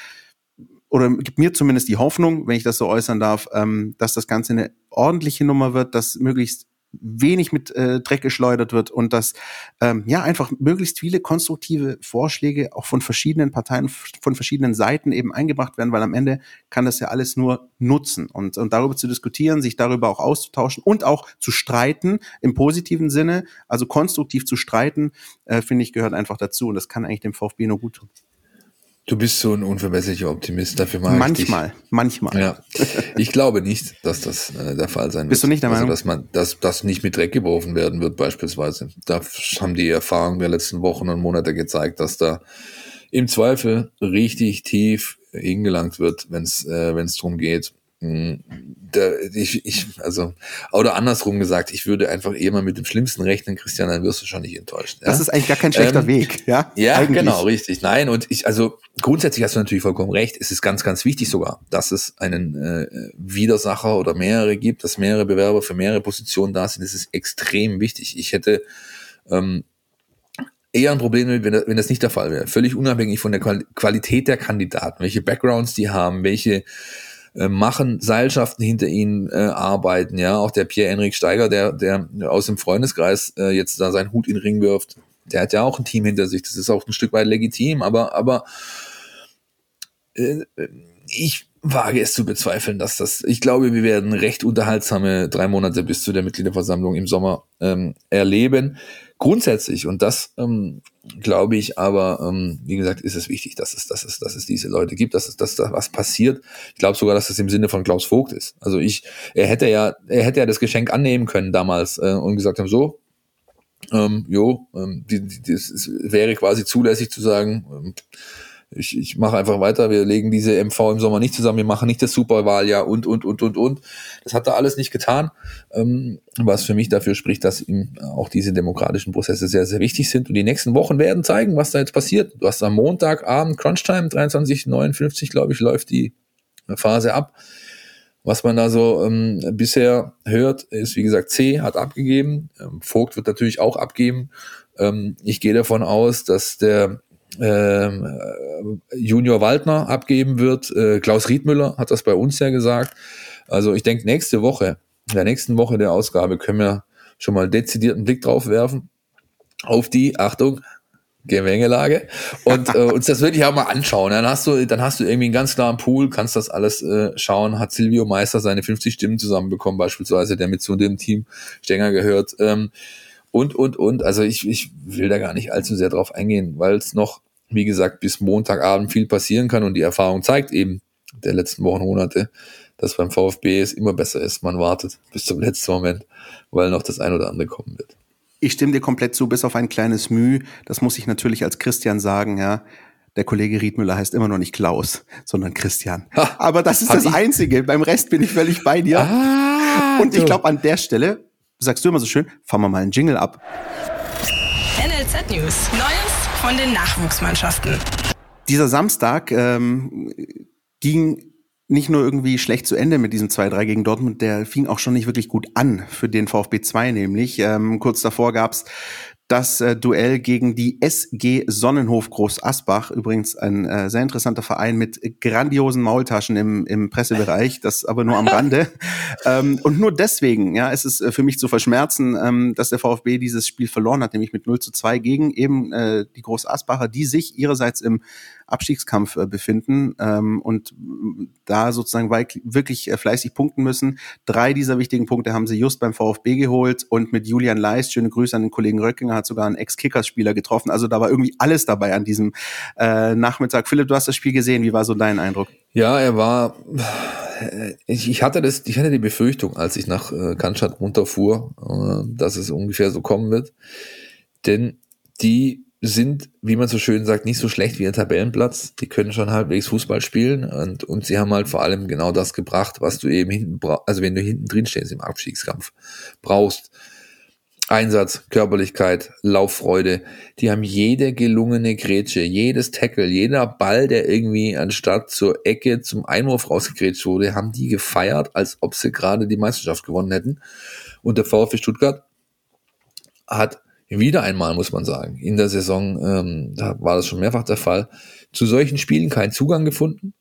oder gibt mir zumindest die Hoffnung, wenn ich das so äußern darf, ähm, dass das Ganze eine ordentliche Nummer wird, dass möglichst wenig mit äh, Dreck geschleudert wird und dass ähm, ja einfach möglichst viele konstruktive Vorschläge auch von verschiedenen Parteien, von verschiedenen Seiten eben eingebracht werden, weil am Ende kann das ja alles nur nutzen und, und darüber zu diskutieren, sich darüber auch auszutauschen und auch zu streiten im positiven Sinne, also konstruktiv zu streiten, äh, finde ich gehört einfach dazu und das kann eigentlich dem VfB nur gut tun. Du bist so ein unverbesserlicher Optimist, dafür mag manchmal, ich dich. Manchmal, Ja. Ich glaube nicht, dass das äh, der Fall sein wird. Bist du nicht der also, Meinung? dass man, dass das nicht mit Dreck geworfen werden wird, beispielsweise. Da haben die Erfahrungen der letzten Wochen und Monate gezeigt, dass da im Zweifel richtig tief hingelangt wird, wenn es äh, darum geht, da, ich, ich, also, oder andersrum gesagt, ich würde einfach eher mal mit dem Schlimmsten rechnen, Christian, dann wirst du schon nicht enttäuscht. Ja? Das ist eigentlich gar kein schlechter ähm, Weg, ja? Ja, eigentlich. genau, richtig. Nein, und ich, also grundsätzlich hast du natürlich vollkommen recht. Es ist ganz, ganz wichtig sogar, dass es einen äh, Widersacher oder mehrere gibt, dass mehrere Bewerber für mehrere Positionen da sind. Das ist extrem wichtig. Ich hätte ähm, eher ein Problem mit, wenn das, wenn das nicht der Fall wäre. Völlig unabhängig von der Qualität der Kandidaten, welche Backgrounds die haben, welche äh, machen, Seilschaften hinter ihnen äh, arbeiten, ja, auch der Pierre-Enrik Steiger, der, der aus dem Freundeskreis äh, jetzt da seinen Hut in den Ring wirft, der hat ja auch ein Team hinter sich, das ist auch ein Stück weit legitim, aber, aber äh, ich wage es zu bezweifeln, dass das, ich glaube, wir werden recht unterhaltsame drei Monate bis zu der Mitgliederversammlung im Sommer ähm, erleben. Grundsätzlich, und das ähm, glaube ich, aber ähm, wie gesagt, ist es wichtig, dass es, dass es, dass es diese Leute gibt, dass es, dass da was passiert. Ich glaube sogar, dass es im Sinne von Klaus Vogt ist. Also ich, er hätte ja, er hätte ja das Geschenk annehmen können damals äh, und gesagt haben, so, ähm, jo, ähm, die, die, das wäre quasi zulässig zu sagen, ähm, ich, ich mache einfach weiter, wir legen diese MV im Sommer nicht zusammen, wir machen nicht das Superwahljahr und, und, und, und, und. Das hat er alles nicht getan, ähm, was für mich dafür spricht, dass ihm auch diese demokratischen Prozesse sehr, sehr wichtig sind. Und die nächsten Wochen werden zeigen, was da jetzt passiert. Du hast am Montagabend Crunchtime, 23.59, glaube ich, läuft die Phase ab. Was man da so ähm, bisher hört, ist, wie gesagt, C hat abgegeben. Ähm, Vogt wird natürlich auch abgeben. Ähm, ich gehe davon aus, dass der ähm, äh, Junior Waldner abgeben wird. Äh, Klaus Riedmüller hat das bei uns ja gesagt. Also ich denke, nächste Woche, in der nächsten Woche der Ausgabe können wir schon mal dezidierten Blick drauf werfen auf die, Achtung, Gemengelage und äh, uns das wirklich auch mal anschauen. Dann hast du, dann hast du irgendwie einen ganz klaren Pool, kannst das alles äh, schauen. Hat Silvio Meister seine 50 Stimmen zusammenbekommen, beispielsweise, der mit zu dem Team Stenger gehört. Ähm, und, und, und. Also ich, ich will da gar nicht allzu sehr drauf eingehen, weil es noch, wie gesagt, bis Montagabend viel passieren kann und die Erfahrung zeigt eben der letzten Wochen, Monate, dass beim VfB es immer besser ist. Man wartet bis zum letzten Moment, weil noch das ein oder andere kommen wird. Ich stimme dir komplett zu, bis auf ein kleines Mühe. Das muss ich natürlich als Christian sagen, ja. Der Kollege Riedmüller heißt immer noch nicht Klaus, sondern Christian. Ha, Aber das ist das ich? Einzige. Beim Rest bin ich völlig bei dir. Ah, und ich glaube, an der Stelle sagst du immer so schön, fahren wir mal einen Jingle ab. NLZ News. Neues von den Nachwuchsmannschaften. Dieser Samstag ähm, ging nicht nur irgendwie schlecht zu Ende mit diesem 2-3 gegen Dortmund, der fing auch schon nicht wirklich gut an für den VfB 2 nämlich. Ähm, kurz davor gab's das äh, Duell gegen die SG Sonnenhof Groß Asbach. Übrigens ein äh, sehr interessanter Verein mit grandiosen Maultaschen im, im Pressebereich, das aber nur am Rande. ähm, und nur deswegen, ja, ist es äh, für mich zu verschmerzen, ähm, dass der VfB dieses Spiel verloren hat, nämlich mit 0 zu 2 gegen eben äh, die Groß Asbacher, die sich ihrerseits im Abstiegskampf äh, befinden ähm, und da sozusagen wirklich äh, fleißig punkten müssen. Drei dieser wichtigen Punkte haben sie just beim VfB geholt und mit Julian Leist, schöne Grüße an den Kollegen Röckinger, hat sogar einen Ex-Kickers-Spieler getroffen. Also da war irgendwie alles dabei an diesem äh, Nachmittag. Philipp, du hast das Spiel gesehen. Wie war so dein Eindruck? Ja, er war. Ich, hatte das, ich hatte die Befürchtung, als ich nach äh, Cannstatt runterfuhr, dass es ungefähr so kommen wird. Denn die sind, wie man so schön sagt, nicht so schlecht wie ein Tabellenplatz. Die können schon halbwegs Fußball spielen und, und sie haben halt vor allem genau das gebracht, was du eben hinten brauchst, also wenn du hinten drin stehst im Abstiegskampf, brauchst. Einsatz, Körperlichkeit, Lauffreude. Die haben jede gelungene Grätsche, jedes Tackle, jeder Ball, der irgendwie anstatt zur Ecke zum Einwurf rausgegrätscht wurde, haben die gefeiert, als ob sie gerade die Meisterschaft gewonnen hätten. Und der VfB Stuttgart hat wieder einmal, muss man sagen, in der Saison, ähm, da war das schon mehrfach der Fall, zu solchen Spielen keinen Zugang gefunden.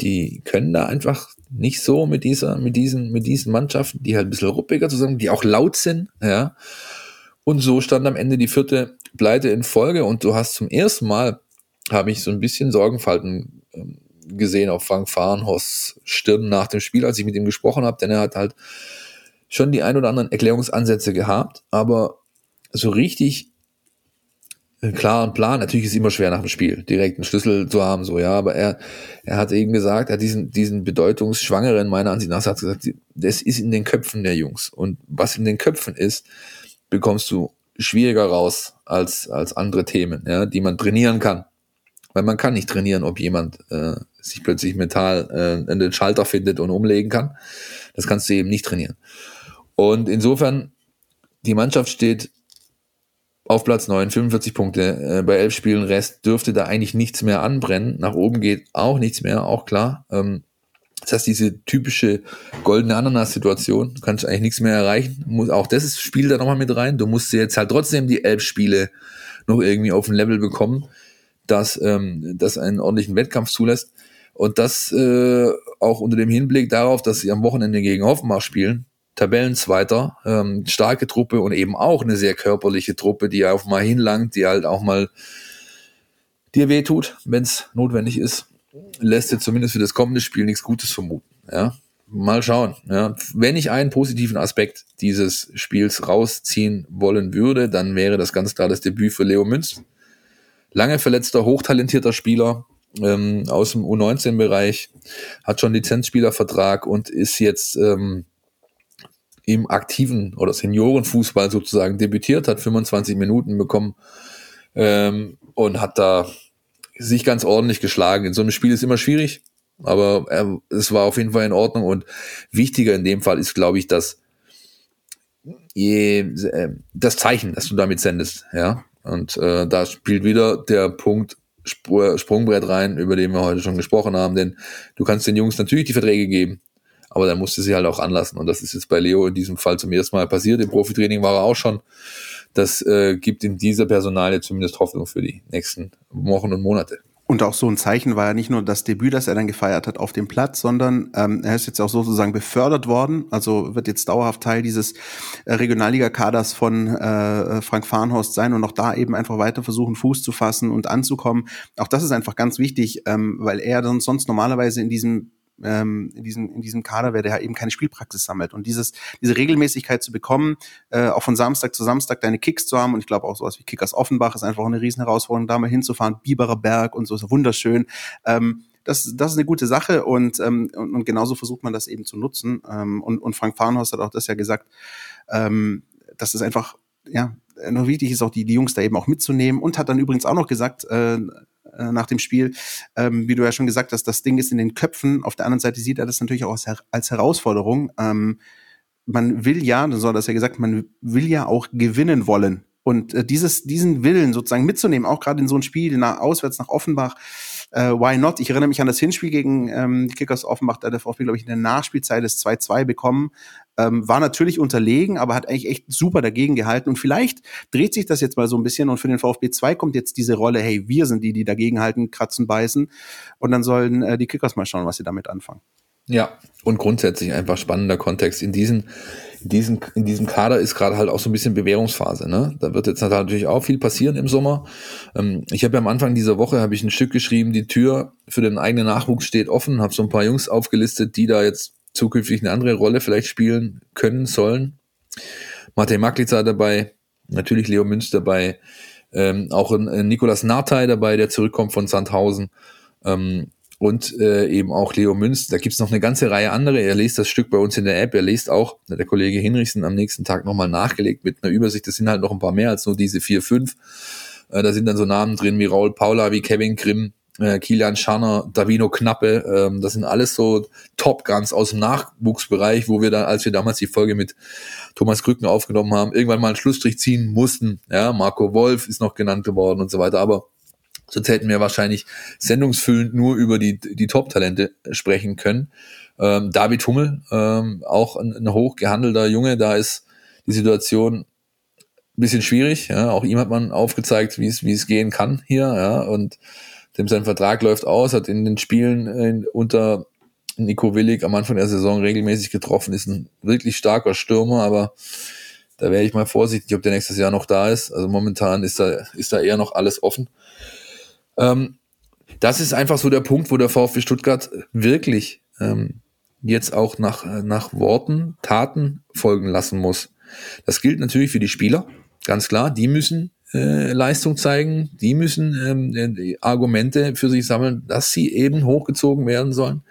Die können da einfach nicht so mit dieser, mit diesen, mit diesen Mannschaften, die halt ein bisschen ruppiger zusammen, die auch laut sind, ja. Und so stand am Ende die vierte Pleite in Folge und du hast zum ersten Mal, habe ich so ein bisschen Sorgenfalten ähm, gesehen auf Frank Fahrenhorsts Stirn nach dem Spiel, als ich mit ihm gesprochen habe, denn er hat halt schon die ein oder anderen Erklärungsansätze gehabt, aber so richtig einen klaren Plan. Natürlich ist es immer schwer nach dem Spiel, direkt einen Schlüssel zu haben, so, ja, aber er, er hat eben gesagt, er hat diesen, diesen bedeutungsschwangeren, meiner Ansicht nach, hat gesagt, das ist in den Köpfen der Jungs. Und was in den Köpfen ist, bekommst du schwieriger raus als, als andere Themen, ja, die man trainieren kann. Weil man kann nicht trainieren, ob jemand äh, sich plötzlich mental äh, in den Schalter findet und umlegen kann. Das kannst du eben nicht trainieren. Und insofern, die Mannschaft steht auf Platz 9, 45 Punkte. Äh, bei elf Spielen Rest dürfte da eigentlich nichts mehr anbrennen. Nach oben geht auch nichts mehr, auch klar. Ähm, das heißt, diese typische goldene Ananas-Situation, du kannst eigentlich nichts mehr erreichen. Muss, auch das spielt da nochmal mit rein. Du musst jetzt halt trotzdem die elf Spiele noch irgendwie auf ein Level bekommen, dass ähm, das einen ordentlichen Wettkampf zulässt. Und das äh, auch unter dem Hinblick darauf, dass sie am Wochenende gegen Hoffenbach spielen, Tabellenzweiter, ähm, starke Truppe und eben auch eine sehr körperliche Truppe, die auch mal hinlangt, die halt auch mal dir wehtut, wenn es notwendig ist, lässt dir zumindest für das kommende Spiel nichts Gutes vermuten. Ja, mal schauen. Ja, wenn ich einen positiven Aspekt dieses Spiels rausziehen wollen würde, dann wäre das ganz klar das Debüt für Leo Münz. Lange verletzter, hochtalentierter Spieler ähm, aus dem U19-Bereich, hat schon Lizenzspielervertrag und ist jetzt ähm, im aktiven oder Seniorenfußball sozusagen debütiert, hat 25 Minuten bekommen ähm, und hat da sich ganz ordentlich geschlagen. In so einem Spiel ist immer schwierig, aber er, es war auf jeden Fall in Ordnung. Und wichtiger in dem Fall ist, glaube ich, dass je, äh, das Zeichen, das du damit sendest, ja. Und äh, da spielt wieder der Punkt Spr Sprungbrett rein, über den wir heute schon gesprochen haben, denn du kannst den Jungs natürlich die Verträge geben, aber dann musst du sie halt auch anlassen. Und das ist jetzt bei Leo in diesem Fall zum ersten Mal passiert. Im Profitraining war er auch schon. Das äh, gibt in dieser Personalie zumindest Hoffnung für die nächsten Wochen und Monate. Und auch so ein Zeichen war ja nicht nur das Debüt, das er dann gefeiert hat auf dem Platz, sondern ähm, er ist jetzt auch sozusagen befördert worden, also wird jetzt dauerhaft Teil dieses äh, Regionalliga-Kaders von äh, Frank Farnhorst sein und auch da eben einfach weiter versuchen, Fuß zu fassen und anzukommen. Auch das ist einfach ganz wichtig, ähm, weil er dann sonst normalerweise in diesem ähm, in, diesem, in diesem Kader wäre, der eben keine Spielpraxis sammelt. Und dieses, diese Regelmäßigkeit zu bekommen, äh, auch von Samstag zu Samstag deine Kicks zu haben, und ich glaube auch sowas wie Kickers Offenbach ist einfach eine riesen Herausforderung, da mal hinzufahren, Biberer Berg und so ist wunderschön. Ähm, das, das ist eine gute Sache und, ähm, und, und genauso versucht man das eben zu nutzen. Ähm, und, und Frank Farnhaus hat auch das ja gesagt, ähm, dass es einfach, ja, noch wichtig ist, auch die, die Jungs da eben auch mitzunehmen und hat dann übrigens auch noch gesagt, äh, äh, nach dem Spiel. Ähm, wie du ja schon gesagt hast, das Ding ist in den Köpfen. Auf der anderen Seite sieht er das natürlich auch als, als Herausforderung. Ähm, man will ja, so hat das ja gesagt, man will ja auch gewinnen wollen. Und äh, dieses, diesen Willen sozusagen mitzunehmen, auch gerade in so ein Spiel nach, auswärts nach Offenbach, äh, why not? Ich erinnere mich an das Hinspiel gegen ähm, Kickers Offenbach, da der VfB, glaube ich, in der Nachspielzeit das 2-2 bekommen. Ähm, war natürlich unterlegen, aber hat eigentlich echt super dagegen gehalten. Und vielleicht dreht sich das jetzt mal so ein bisschen und für den VfB 2 kommt jetzt diese Rolle, hey, wir sind die, die dagegen halten, kratzen, beißen. Und dann sollen äh, die Kickers mal schauen, was sie damit anfangen. Ja, und grundsätzlich einfach spannender Kontext. In diesem, in diesem, in diesem Kader ist gerade halt auch so ein bisschen Bewährungsphase. Ne? Da wird jetzt natürlich auch viel passieren im Sommer. Ähm, ich habe ja am Anfang dieser Woche habe ich ein Stück geschrieben, die Tür für den eigenen Nachwuchs steht offen, habe so ein paar Jungs aufgelistet, die da jetzt zukünftig eine andere Rolle vielleicht spielen können sollen. Martin Maklitzer dabei, natürlich Leo Münz dabei, ähm, auch ein, ein Nikolas Nartey dabei, der zurückkommt von Sandhausen. Ähm, und äh, eben auch Leo Münz. Da gibt's noch eine ganze Reihe andere. Er liest das Stück bei uns in der App. Er liest auch, der Kollege Hinrichsen am nächsten Tag nochmal nachgelegt mit einer Übersicht. Das sind halt noch ein paar mehr als nur diese vier, fünf. Äh, da sind dann so Namen drin wie Raul Paula, wie Kevin Grimm, äh, Kilian Scharner, Davino Knappe. Ähm, das sind alles so Top Guns aus dem Nachwuchsbereich, wo wir dann, als wir damals die Folge mit Thomas Krücken aufgenommen haben, irgendwann mal einen Schlussstrich ziehen mussten. Ja, Marco Wolf ist noch genannt geworden und so weiter. Aber Sonst hätten wir wahrscheinlich sendungsfüllend nur über die, die Top-Talente sprechen können. Ähm, David Hummel, ähm, auch ein, ein hochgehandelter Junge, da ist die Situation ein bisschen schwierig. Ja. Auch ihm hat man aufgezeigt, wie es wie es gehen kann hier. Ja. Und dem sein Vertrag läuft aus, hat in den Spielen in, unter Nico Willig am Anfang der Saison regelmäßig getroffen, ist ein wirklich starker Stürmer, aber da wäre ich mal vorsichtig, ob der nächstes Jahr noch da ist. Also momentan ist da, ist da eher noch alles offen. Ähm, das ist einfach so der Punkt, wo der VfB Stuttgart wirklich ähm, jetzt auch nach, nach Worten, Taten folgen lassen muss. Das gilt natürlich für die Spieler, ganz klar. Die müssen äh, Leistung zeigen, die müssen ähm, die Argumente für sich sammeln, dass sie eben hochgezogen werden sollen.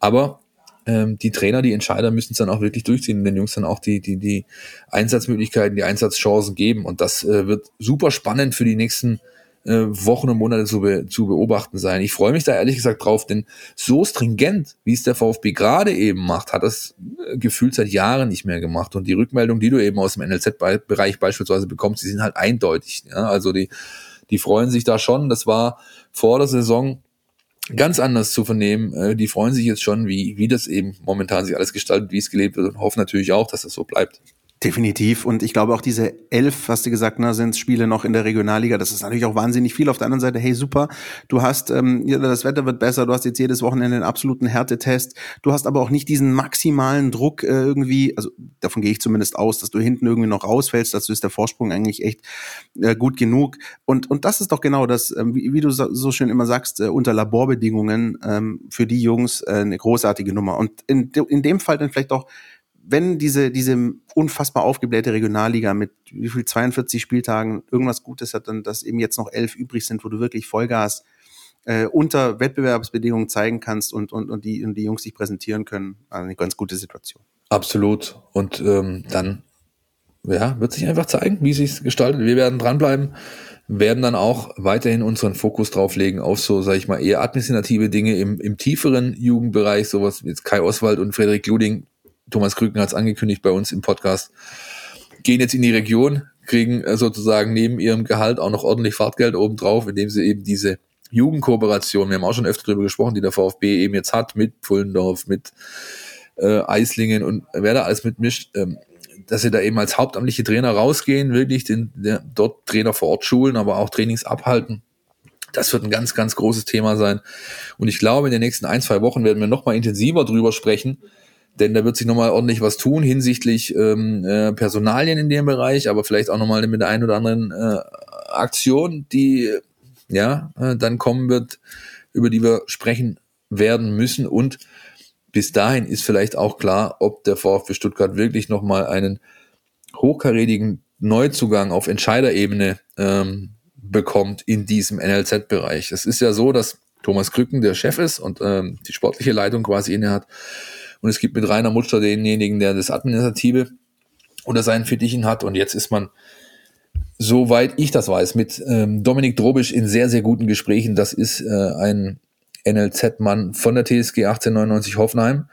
Aber ähm, die Trainer, die Entscheider müssen es dann auch wirklich durchziehen und den Jungs dann auch die, die, die Einsatzmöglichkeiten, die Einsatzchancen geben. Und das äh, wird super spannend für die nächsten äh, Wochen und Monate zu, be zu beobachten sein. Ich freue mich da ehrlich gesagt drauf, denn so stringent, wie es der VfB gerade eben macht, hat das äh, gefühlt seit Jahren nicht mehr gemacht. Und die Rückmeldung, die du eben aus dem NLZ-Bereich beispielsweise bekommst, die sind halt eindeutig. Ja? Also die, die freuen sich da schon. Das war vor der Saison ganz anders zu vernehmen. Äh, die freuen sich jetzt schon, wie, wie das eben momentan sich alles gestaltet, wie es gelebt wird und hoffen natürlich auch, dass das so bleibt. Definitiv. Und ich glaube auch diese elf, hast du gesagt, ne, sind Spiele noch in der Regionalliga. Das ist natürlich auch wahnsinnig viel. Auf der anderen Seite, hey, super. Du hast, ähm, das Wetter wird besser. Du hast jetzt jedes Wochenende einen absoluten Härtetest. Du hast aber auch nicht diesen maximalen Druck äh, irgendwie. Also davon gehe ich zumindest aus, dass du hinten irgendwie noch rausfällst. Dazu ist der Vorsprung eigentlich echt äh, gut genug. Und, und das ist doch genau das, äh, wie, wie, du so schön immer sagst, äh, unter Laborbedingungen ähm, für die Jungs äh, eine großartige Nummer. Und in, in dem Fall dann vielleicht auch wenn diese, diese unfassbar aufgeblähte Regionalliga mit wie viel 42 Spieltagen irgendwas Gutes hat, dann dass eben jetzt noch elf übrig sind, wo du wirklich Vollgas äh, unter Wettbewerbsbedingungen zeigen kannst und, und, und, die, und die Jungs sich präsentieren können. Also eine ganz gute Situation. Absolut. Und ähm, dann ja, wird sich einfach zeigen, wie sich gestaltet. Wir werden dranbleiben. werden dann auch weiterhin unseren Fokus drauf legen auf so, sag ich mal, eher administrative Dinge im, im tieferen Jugendbereich, sowas wie jetzt Kai Oswald und Frederik Luding, Thomas Krücken hat es angekündigt bei uns im Podcast, gehen jetzt in die Region, kriegen äh, sozusagen neben ihrem Gehalt auch noch ordentlich Fahrtgeld obendrauf, indem sie eben diese Jugendkooperation, wir haben auch schon öfter darüber gesprochen, die der VfB eben jetzt hat mit Pfullendorf, mit äh, Eislingen und wer da alles mitmischt, ähm, dass sie da eben als hauptamtliche Trainer rausgehen, wirklich den, der, dort Trainer vor Ort schulen, aber auch Trainings abhalten. Das wird ein ganz, ganz großes Thema sein. Und ich glaube, in den nächsten ein, zwei Wochen werden wir nochmal intensiver drüber sprechen, denn da wird sich nochmal ordentlich was tun hinsichtlich ähm, äh, Personalien in dem Bereich, aber vielleicht auch nochmal mit der einen oder anderen äh, Aktion, die ja äh, dann kommen wird, über die wir sprechen werden müssen und bis dahin ist vielleicht auch klar, ob der VfB Stuttgart wirklich nochmal einen hochkarätigen Neuzugang auf Entscheiderebene ähm, bekommt in diesem NLZ-Bereich. Es ist ja so, dass Thomas Krücken der Chef ist und ähm, die sportliche Leitung quasi inne hat. Und es gibt mit Rainer Mutscher denjenigen, der das Administrative unter seinen Fittichen hat. Und jetzt ist man, soweit ich das weiß, mit ähm, Dominik Drobisch in sehr, sehr guten Gesprächen. Das ist äh, ein NLZ-Mann von der TSG 1899 Hoffenheim,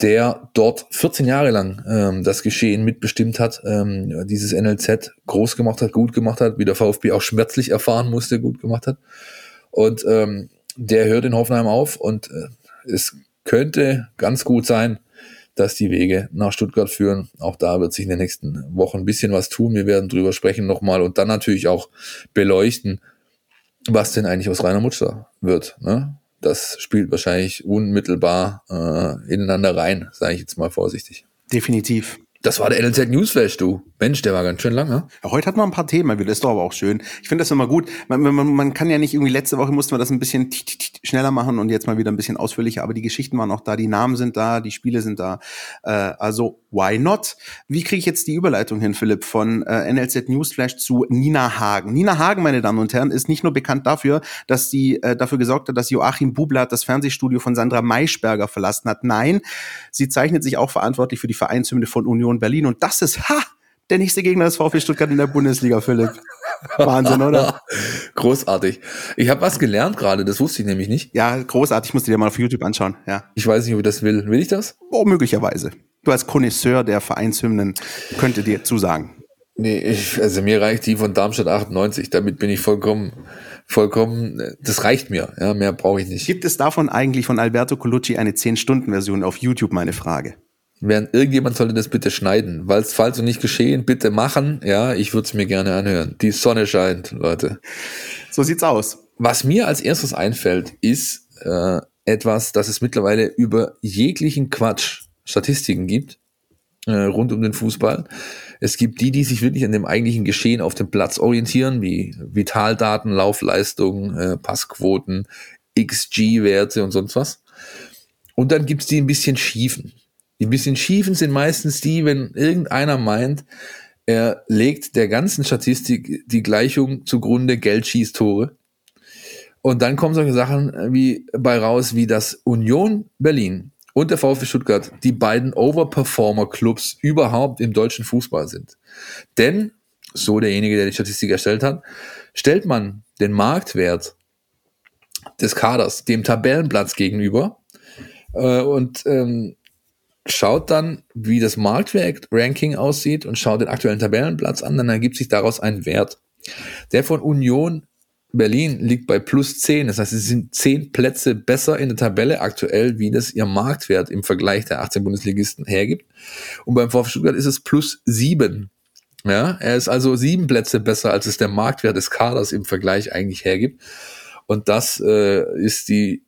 der dort 14 Jahre lang ähm, das Geschehen mitbestimmt hat, ähm, dieses NLZ groß gemacht hat, gut gemacht hat, wie der VfB auch schmerzlich erfahren musste, gut gemacht hat. Und ähm, der hört in Hoffenheim auf und äh, es könnte ganz gut sein, dass die Wege nach Stuttgart führen. Auch da wird sich in den nächsten Wochen ein bisschen was tun. Wir werden drüber sprechen nochmal und dann natürlich auch beleuchten, was denn eigentlich aus Rainer Mutscher wird. Ne? Das spielt wahrscheinlich unmittelbar äh, ineinander rein, sage ich jetzt mal vorsichtig. Definitiv. Das war der NLZ Newsflash, du. Mensch, der war ganz schön lang, ne? Ja, heute hat man ein paar Themen, das ist doch aber auch schön. Ich finde das immer gut. Man, man, man kann ja nicht irgendwie, letzte Woche mussten wir das ein bisschen schneller machen und jetzt mal wieder ein bisschen ausführlicher, aber die Geschichten waren auch da, die Namen sind da, die Spiele sind da. Äh, also, why not? Wie kriege ich jetzt die Überleitung hin, Philipp, von äh, NLZ Newsflash zu Nina Hagen? Nina Hagen, meine Damen und Herren, ist nicht nur bekannt dafür, dass sie äh, dafür gesorgt hat, dass Joachim Bublatt das Fernsehstudio von Sandra Maischberger verlassen hat. Nein, sie zeichnet sich auch verantwortlich für die Vereinshymne von Union Berlin und das ist, ha, der nächste Gegner ist VfB Stuttgart in der Bundesliga, Philipp. Wahnsinn, oder? großartig. Ich habe was gelernt gerade, das wusste ich nämlich nicht. Ja, großartig, musst du dir mal auf YouTube anschauen, ja. Ich weiß nicht, ob ich das will. Will ich das? Oh, möglicherweise. Du als Connoisseur der Vereinshymnen könnte dir zusagen. Nee, ich, also mir reicht die von Darmstadt 98, damit bin ich vollkommen, vollkommen, das reicht mir, ja, mehr brauche ich nicht. Gibt es davon eigentlich von Alberto Colucci eine 10-Stunden-Version auf YouTube, meine Frage? Während irgendjemand sollte das bitte schneiden, weil es falls so nicht geschehen, bitte machen. Ja, ich würde es mir gerne anhören. Die Sonne scheint, Leute. So sieht's aus. Was mir als erstes einfällt, ist äh, etwas, dass es mittlerweile über jeglichen Quatsch Statistiken gibt äh, rund um den Fußball. Es gibt die, die sich wirklich an dem eigentlichen Geschehen auf dem Platz orientieren, wie Vitaldaten, Laufleistung, äh, Passquoten, XG-Werte und sonst was. Und dann gibt's die ein bisschen schiefen. Die bisschen schiefen sind meistens die, wenn irgendeiner meint, er legt der ganzen Statistik die Gleichung zugrunde Geld schießt Tore. Und dann kommen solche Sachen wie bei raus, wie das Union Berlin und der VfB Stuttgart die beiden Overperformer-Clubs überhaupt im deutschen Fußball sind. Denn, so derjenige, der die Statistik erstellt hat, stellt man den Marktwert des Kaders dem Tabellenplatz gegenüber äh, und ähm, schaut dann, wie das Marktwert-Ranking aussieht und schaut den aktuellen Tabellenplatz an, dann ergibt sich daraus ein Wert. Der von Union Berlin liegt bei plus 10. Das heißt, sie sind 10 Plätze besser in der Tabelle aktuell, wie das ihr Marktwert im Vergleich der 18 Bundesligisten hergibt. Und beim VfB Stuttgart ist es plus 7. Ja, er ist also sieben Plätze besser, als es der Marktwert des Kaders im Vergleich eigentlich hergibt. Und das äh, ist die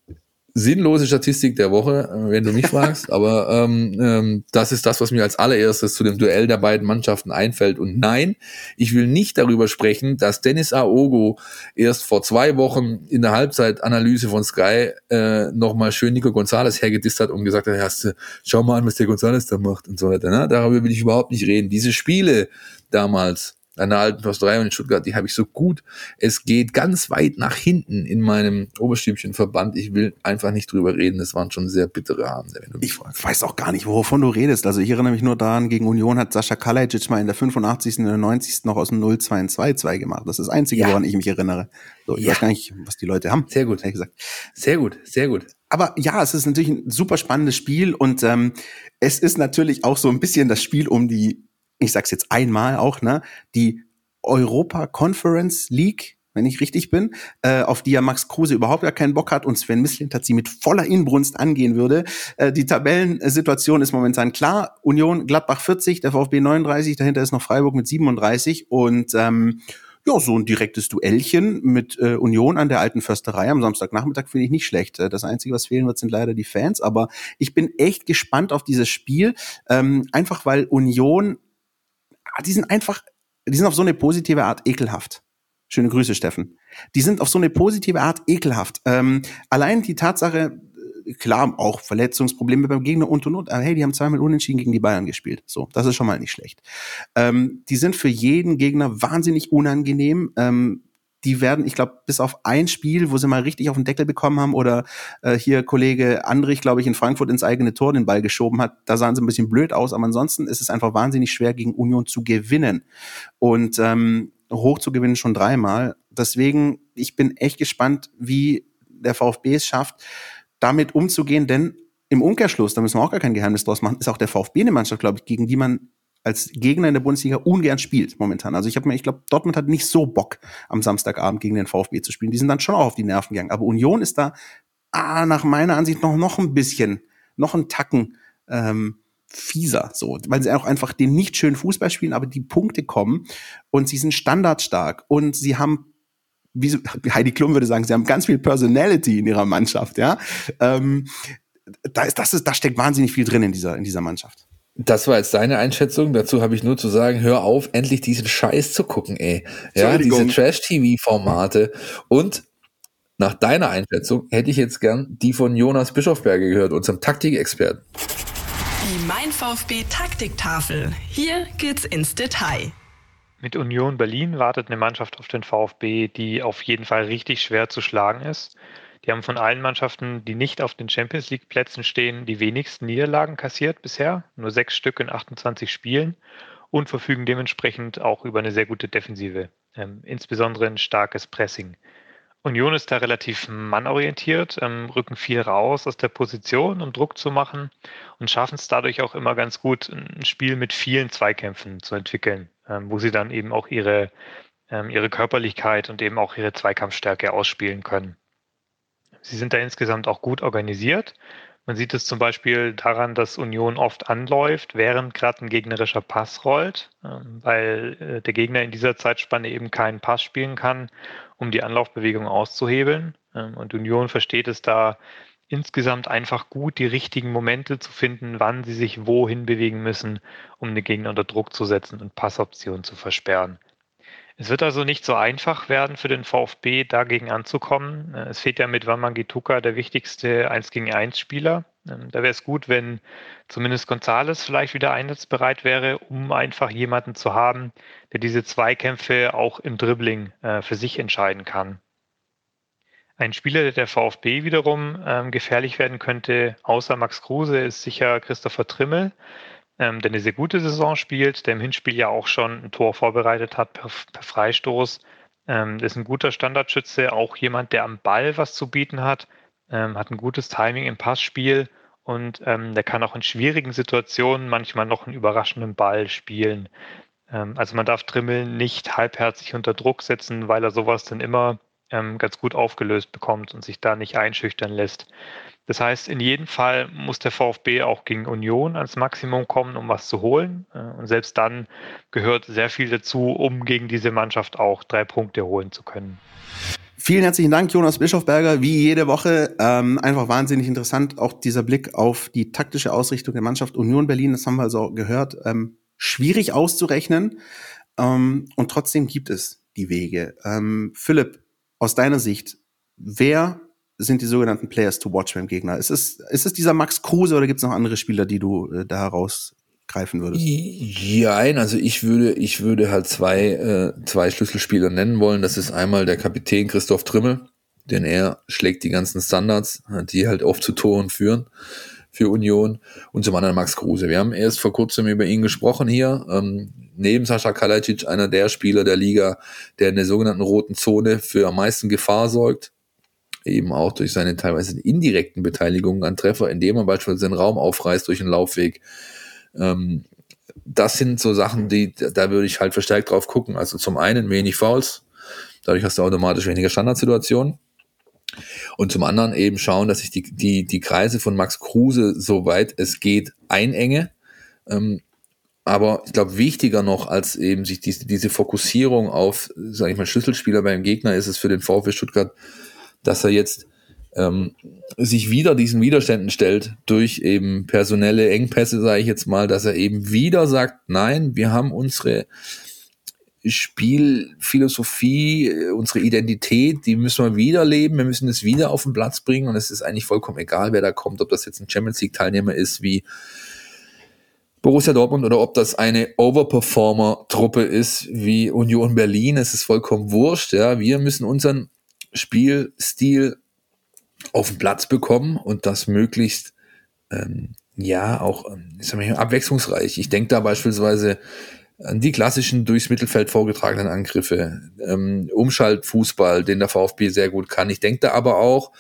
sinnlose Statistik der Woche, äh, wenn du mich fragst. Aber ähm, ähm, das ist das, was mir als allererstes zu dem Duell der beiden Mannschaften einfällt. Und nein, ich will nicht darüber sprechen, dass Dennis Aogo erst vor zwei Wochen in der Halbzeitanalyse von Sky äh, nochmal schön Nico Gonzalez hergedisst hat und gesagt hat, hast, schau mal an, was der Gonzalez da macht und so weiter. Ne? Darüber will ich überhaupt nicht reden. Diese Spiele damals an der alten Försterei und in Stuttgart, die habe ich so gut. Es geht ganz weit nach hinten in meinem Oberstübchenverband. Ich will einfach nicht drüber reden. Das waren schon sehr bittere Abende, wenn du mich Ich fragst. weiß auch gar nicht, wovon du redest. Also ich erinnere mich nur daran, gegen Union hat Sascha Kalajic mal in der 85. und der 90. noch aus dem 0-2-2 gemacht. Das ist das Einzige, ja. woran ich mich erinnere. So, ich ja. weiß gar nicht, was die Leute haben. Sehr gut. Gesagt. Sehr gut, sehr gut. Aber ja, es ist natürlich ein super spannendes Spiel und ähm, es ist natürlich auch so ein bisschen das Spiel um die ich sag's jetzt einmal auch, ne, die Europa Conference League, wenn ich richtig bin, äh, auf die ja Max Kruse überhaupt gar keinen Bock hat und Sven Mislint sie mit voller Inbrunst angehen würde. Äh, die Tabellensituation ist momentan klar. Union Gladbach 40, der VfB 39, dahinter ist noch Freiburg mit 37 und ähm, ja, so ein direktes Duellchen mit äh, Union an der alten Försterei am Samstagnachmittag finde ich nicht schlecht. Äh, das Einzige, was fehlen wird, sind leider die Fans. Aber ich bin echt gespannt auf dieses Spiel, ähm, einfach weil Union die sind einfach, die sind auf so eine positive Art ekelhaft. Schöne Grüße, Steffen. Die sind auf so eine positive Art ekelhaft. Ähm, allein die Tatsache, äh, klar, auch Verletzungsprobleme beim Gegner und und und, aber hey, die haben zweimal unentschieden gegen die Bayern gespielt. So, das ist schon mal nicht schlecht. Ähm, die sind für jeden Gegner wahnsinnig unangenehm. Ähm, die werden, ich glaube, bis auf ein Spiel, wo sie mal richtig auf den Deckel bekommen haben oder äh, hier Kollege Andrich, glaube ich, in Frankfurt ins eigene Tor den Ball geschoben hat, da sahen sie ein bisschen blöd aus, aber ansonsten ist es einfach wahnsinnig schwer, gegen Union zu gewinnen. Und ähm, hoch zu gewinnen schon dreimal. Deswegen, ich bin echt gespannt, wie der VfB es schafft, damit umzugehen, denn im Umkehrschluss, da müssen wir auch gar kein Geheimnis draus machen, ist auch der VfB eine Mannschaft, glaube ich, gegen die man als Gegner in der Bundesliga ungern spielt momentan. Also ich habe mir, ich glaube, Dortmund hat nicht so Bock am Samstagabend gegen den VfB zu spielen. Die sind dann schon auch auf die Nerven gegangen. Aber Union ist da ah, nach meiner Ansicht noch noch ein bisschen, noch ein Tacken ähm, fieser, so, weil sie auch einfach den nicht schönen Fußball spielen, aber die Punkte kommen und sie sind standardstark und sie haben wie Heidi Klum würde sagen, sie haben ganz viel Personality in ihrer Mannschaft, ja. Ähm, da ist, das ist, da steckt wahnsinnig viel drin in dieser, in dieser Mannschaft. Das war jetzt deine Einschätzung. Dazu habe ich nur zu sagen, hör auf, endlich diesen Scheiß zu gucken, ey. Ja, diese Trash-TV-Formate. Und nach deiner Einschätzung hätte ich jetzt gern die von Jonas Bischofberger gehört, unserem Taktikexperten. Die Mein VfB Taktiktafel. Hier geht's ins Detail. Mit Union Berlin wartet eine Mannschaft auf den VfB, die auf jeden Fall richtig schwer zu schlagen ist. Die haben von allen Mannschaften, die nicht auf den Champions League Plätzen stehen, die wenigsten Niederlagen kassiert bisher, nur sechs Stück in 28 Spielen und verfügen dementsprechend auch über eine sehr gute Defensive, ähm, insbesondere ein starkes Pressing. Union ist da relativ mannorientiert, ähm, rücken viel raus aus der Position, um Druck zu machen und schaffen es dadurch auch immer ganz gut, ein Spiel mit vielen Zweikämpfen zu entwickeln, ähm, wo sie dann eben auch ihre, ähm, ihre Körperlichkeit und eben auch ihre Zweikampfstärke ausspielen können. Sie sind da insgesamt auch gut organisiert. Man sieht es zum Beispiel daran, dass Union oft anläuft, während gerade ein gegnerischer Pass rollt, ähm, weil äh, der Gegner in dieser Zeitspanne eben keinen Pass spielen kann, um die Anlaufbewegung auszuhebeln. Ähm, und Union versteht es da insgesamt einfach gut, die richtigen Momente zu finden, wann sie sich wohin bewegen müssen, um den Gegner unter Druck zu setzen und Passoptionen zu versperren. Es wird also nicht so einfach werden für den VfB, dagegen anzukommen. Es fehlt ja mit Wamangituka der wichtigste 1 gegen 1 Spieler. Ähm, da wäre es gut, wenn zumindest Gonzales vielleicht wieder einsatzbereit wäre, um einfach jemanden zu haben, der diese Zweikämpfe auch im Dribbling äh, für sich entscheiden kann. Ein Spieler, der der VfB wiederum ähm, gefährlich werden könnte, außer Max Kruse, ist sicher Christopher Trimmel ähm, der eine sehr gute Saison spielt, der im Hinspiel ja auch schon ein Tor vorbereitet hat per, per Freistoß. Ähm, ist ein guter Standardschütze, auch jemand, der am Ball was zu bieten hat, ähm, hat ein gutes Timing im Passspiel und ähm, der kann auch in schwierigen Situationen manchmal noch einen überraschenden Ball spielen. Ähm, also man darf Trimmel nicht halbherzig unter Druck setzen, weil er sowas dann immer ähm, ganz gut aufgelöst bekommt und sich da nicht einschüchtern lässt. Das heißt, in jedem Fall muss der VfB auch gegen Union ans Maximum kommen, um was zu holen. Äh, und selbst dann gehört sehr viel dazu, um gegen diese Mannschaft auch drei Punkte holen zu können. Vielen herzlichen Dank, Jonas Bischofberger. Wie jede Woche ähm, einfach wahnsinnig interessant. Auch dieser Blick auf die taktische Ausrichtung der Mannschaft Union Berlin, das haben wir also gehört. Ähm, schwierig auszurechnen. Ähm, und trotzdem gibt es die Wege. Ähm, Philipp, aus deiner Sicht, wer sind die sogenannten Players to watch beim Gegner? Ist es, ist es dieser Max Kruse oder gibt es noch andere Spieler, die du äh, da heraus greifen würdest? Ja, also ich würde, ich würde halt zwei, äh, zwei Schlüsselspieler nennen wollen. Das ist einmal der Kapitän Christoph Trimmel, denn er schlägt die ganzen Standards, die halt oft zu Toren führen für Union und zum anderen Max Kruse. Wir haben erst vor kurzem über ihn gesprochen hier. Ähm, neben Sascha Kalajdzic einer der Spieler der Liga, der in der sogenannten roten Zone für am meisten Gefahr sorgt. Eben auch durch seine teilweise indirekten Beteiligungen an Treffer, indem er beispielsweise den Raum aufreißt durch einen Laufweg. Ähm, das sind so Sachen, die, da würde ich halt verstärkt drauf gucken. Also zum einen wenig Fouls, dadurch hast du automatisch weniger Standardsituationen. Und zum anderen eben schauen, dass ich die, die, die Kreise von Max Kruse, soweit es geht, einenge. Ähm, aber ich glaube, wichtiger noch als eben sich diese, diese Fokussierung auf, sage ich mal, Schlüsselspieler beim Gegner ist es für den VfB Stuttgart, dass er jetzt ähm, sich wieder diesen Widerständen stellt durch eben personelle Engpässe, sage ich jetzt mal, dass er eben wieder sagt, nein, wir haben unsere Spielphilosophie, äh, unsere Identität, die müssen wir wieder leben, wir müssen es wieder auf den Platz bringen und es ist eigentlich vollkommen egal, wer da kommt, ob das jetzt ein Champions League Teilnehmer ist wie Borussia Dortmund oder ob das eine Overperformer-Truppe ist wie Union Berlin, es ist vollkommen wurscht, ja, wir müssen unseren Spielstil auf den Platz bekommen und das möglichst ähm, ja auch ähm, abwechslungsreich. Ich denke da beispielsweise die klassischen durchs Mittelfeld vorgetragenen Angriffe, ähm, Umschaltfußball, den der VfB sehr gut kann. Ich denke da aber auch,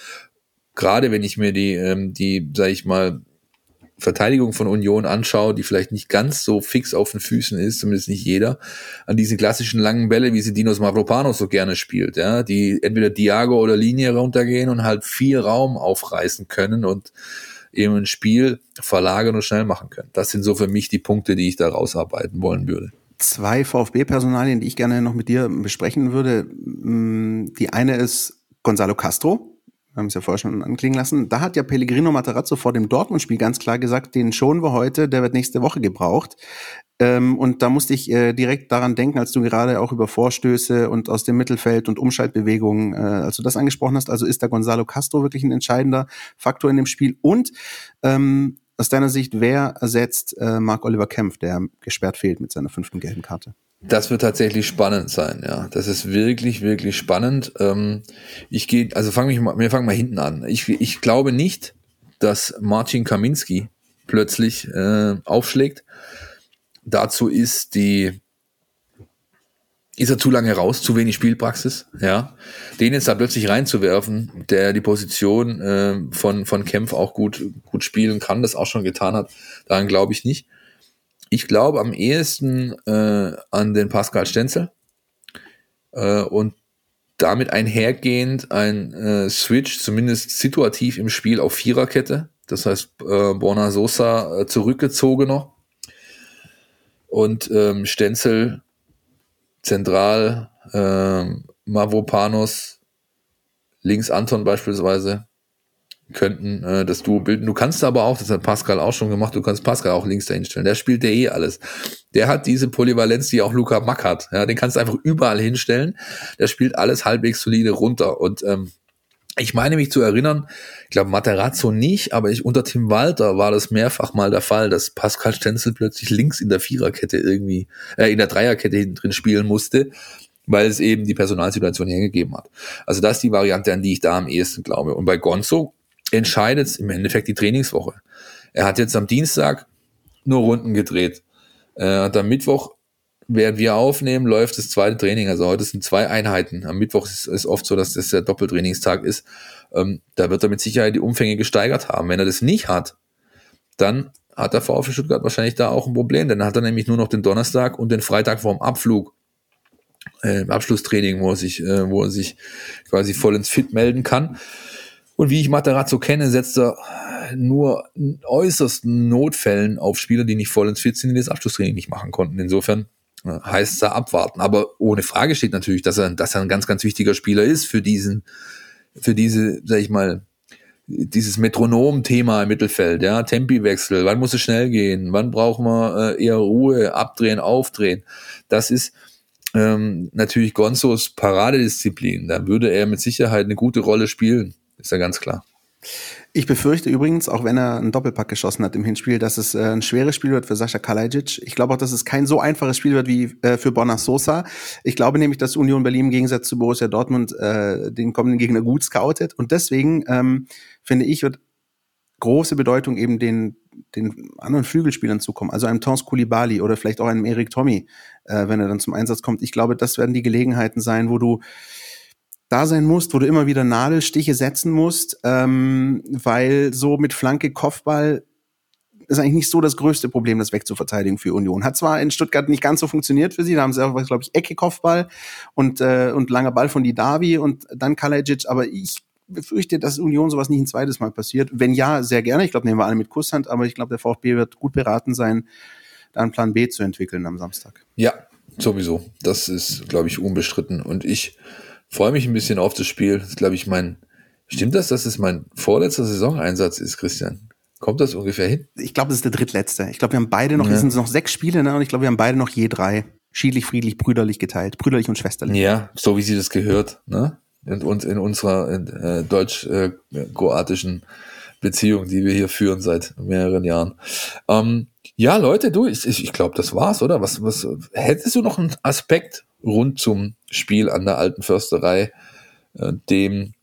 gerade wenn ich mir die, ähm, die, sag ich mal, Verteidigung von Union anschaue, die vielleicht nicht ganz so fix auf den Füßen ist, zumindest nicht jeder, an diese klassischen langen Bälle, wie sie Dinos Mavropanos so gerne spielt, ja, die entweder Diago oder Linie runtergehen und halt viel Raum aufreißen können und eben ein Spiel verlagern und schnell machen können. Das sind so für mich die Punkte, die ich da rausarbeiten wollen würde. Zwei VfB-Personalien, die ich gerne noch mit dir besprechen würde. Mm, die eine ist Gonzalo Castro, wir haben es ja vorher schon anklingen lassen. Da hat ja Pellegrino Materazzo vor dem Dortmund-Spiel ganz klar gesagt, den schonen wir heute, der wird nächste Woche gebraucht. Ähm, und da musste ich äh, direkt daran denken, als du gerade auch über Vorstöße und aus dem Mittelfeld und Umschaltbewegungen, äh, als du das angesprochen hast, also ist da Gonzalo Castro wirklich ein entscheidender Faktor in dem Spiel. Und ähm, aus deiner Sicht, wer ersetzt äh, Marc Oliver Kempf, der gesperrt fehlt mit seiner fünften gelben Karte? Das wird tatsächlich spannend sein, ja. Das ist wirklich, wirklich spannend. Ähm, ich gehe, also fangen wir mal, wir fangen mal hinten an. Ich, ich glaube nicht, dass Marcin Kaminski plötzlich äh, aufschlägt dazu ist die, ist er zu lange raus, zu wenig Spielpraxis, ja. Den jetzt da plötzlich reinzuwerfen, der die Position äh, von, von Kempf auch gut, gut spielen kann, das auch schon getan hat, daran glaube ich nicht. Ich glaube am ehesten äh, an den Pascal Stenzel äh, und damit einhergehend ein äh, Switch, zumindest situativ im Spiel auf Viererkette. Das heißt, äh, Borna Sosa äh, zurückgezogener und ähm, Stenzel zentral, ähm, Mavropanos, links Anton beispielsweise könnten äh, das Duo bilden. Du kannst aber auch, das hat Pascal auch schon gemacht, du kannst Pascal auch links dahin stellen. Der spielt der eh alles. Der hat diese Polyvalenz, die auch Luca Mack hat. Ja, den kannst du einfach überall hinstellen. Der spielt alles halbwegs solide runter. Und ähm, ich meine mich zu erinnern, ich glaube Materazzo nicht, aber ich, unter Tim Walter war das mehrfach mal der Fall, dass Pascal Stenzel plötzlich links in der Viererkette irgendwie, äh, in der Dreierkette hinten drin spielen musste, weil es eben die Personalsituation hergegeben hat. Also das ist die Variante, an die ich da am ehesten glaube. Und bei Gonzo entscheidet es im Endeffekt die Trainingswoche. Er hat jetzt am Dienstag nur Runden gedreht. Er hat am Mittwoch während wir aufnehmen, läuft das zweite Training. Also heute sind zwei Einheiten. Am Mittwoch ist es oft so, dass das der Doppeltrainingstag ist. Ähm, da wird er mit Sicherheit die Umfänge gesteigert haben. Wenn er das nicht hat, dann hat der VfB Stuttgart wahrscheinlich da auch ein Problem, denn dann hat er nämlich nur noch den Donnerstag und den Freitag vorm Abflug, äh, Abschlusstraining, wo er sich, äh, wo er sich quasi voll ins Fit melden kann. Und wie ich Materazzo kenne, setzt er nur in äußersten Notfällen auf Spieler, die nicht voll ins Fit sind, die das Abschlusstraining nicht machen konnten. Insofern heißt es da abwarten. Aber ohne Frage steht natürlich, dass er, dass er ein ganz, ganz wichtiger Spieler ist für diesen, für diese, sag ich mal, dieses Metronom-Thema im Mittelfeld, ja, Tempiwechsel, wann muss es schnell gehen, wann brauchen wir äh, eher Ruhe, abdrehen, aufdrehen. Das ist ähm, natürlich Gonzos Paradedisziplin. Da würde er mit Sicherheit eine gute Rolle spielen, ist ja ganz klar. Ich befürchte übrigens, auch wenn er einen Doppelpack geschossen hat im Hinspiel, dass es äh, ein schweres Spiel wird für Sascha Kalajic. Ich glaube auch, dass es kein so einfaches Spiel wird wie äh, für Bonner Sosa. Ich glaube nämlich, dass Union Berlin im Gegensatz zu Borussia Dortmund äh, den kommenden Gegner gut scoutet. Und deswegen ähm, finde ich, wird große Bedeutung eben den, den anderen Flügelspielern zukommen. Also einem Tons Koulibaly oder vielleicht auch einem Erik Tommy, äh, wenn er dann zum Einsatz kommt. Ich glaube, das werden die Gelegenheiten sein, wo du da sein musst, wo du immer wieder Nadelstiche setzen musst, ähm, weil so mit Flanke Kopfball ist eigentlich nicht so das größte Problem, das wegzuverteidigen für Union. Hat zwar in Stuttgart nicht ganz so funktioniert für sie, da haben sie auch, glaube ich, Ecke Kopfball und, äh, und langer Ball von Didavi und dann Kalajic, aber ich befürchte, dass Union sowas nicht ein zweites Mal passiert. Wenn ja, sehr gerne. Ich glaube, nehmen wir alle mit Kusshand, aber ich glaube, der VfB wird gut beraten sein, da einen Plan B zu entwickeln am Samstag. Ja, sowieso. Das ist, glaube ich, unbestritten. Und ich freue mich ein bisschen auf das Spiel. Das ist, glaube ich, mein, stimmt das, dass es mein vorletzter Saisoneinsatz ist, Christian? Kommt das ungefähr hin? Ich glaube, das ist der drittletzte. Ich glaube, wir haben beide noch, ja. es sind noch sechs Spiele, ne? Und ich glaube, wir haben beide noch je drei. Schiedlich, friedlich, brüderlich geteilt. Brüderlich und schwesterlich. Ja, so wie sie das gehört, ne? In, uns, in unserer äh, deutsch-kroatischen Beziehung, die wir hier führen seit mehreren Jahren. Ähm, ja, Leute, du, ich, ich glaube, das war's, oder? Was, was hättest du noch einen Aspekt rund zum Spiel an der alten Försterei, äh, dem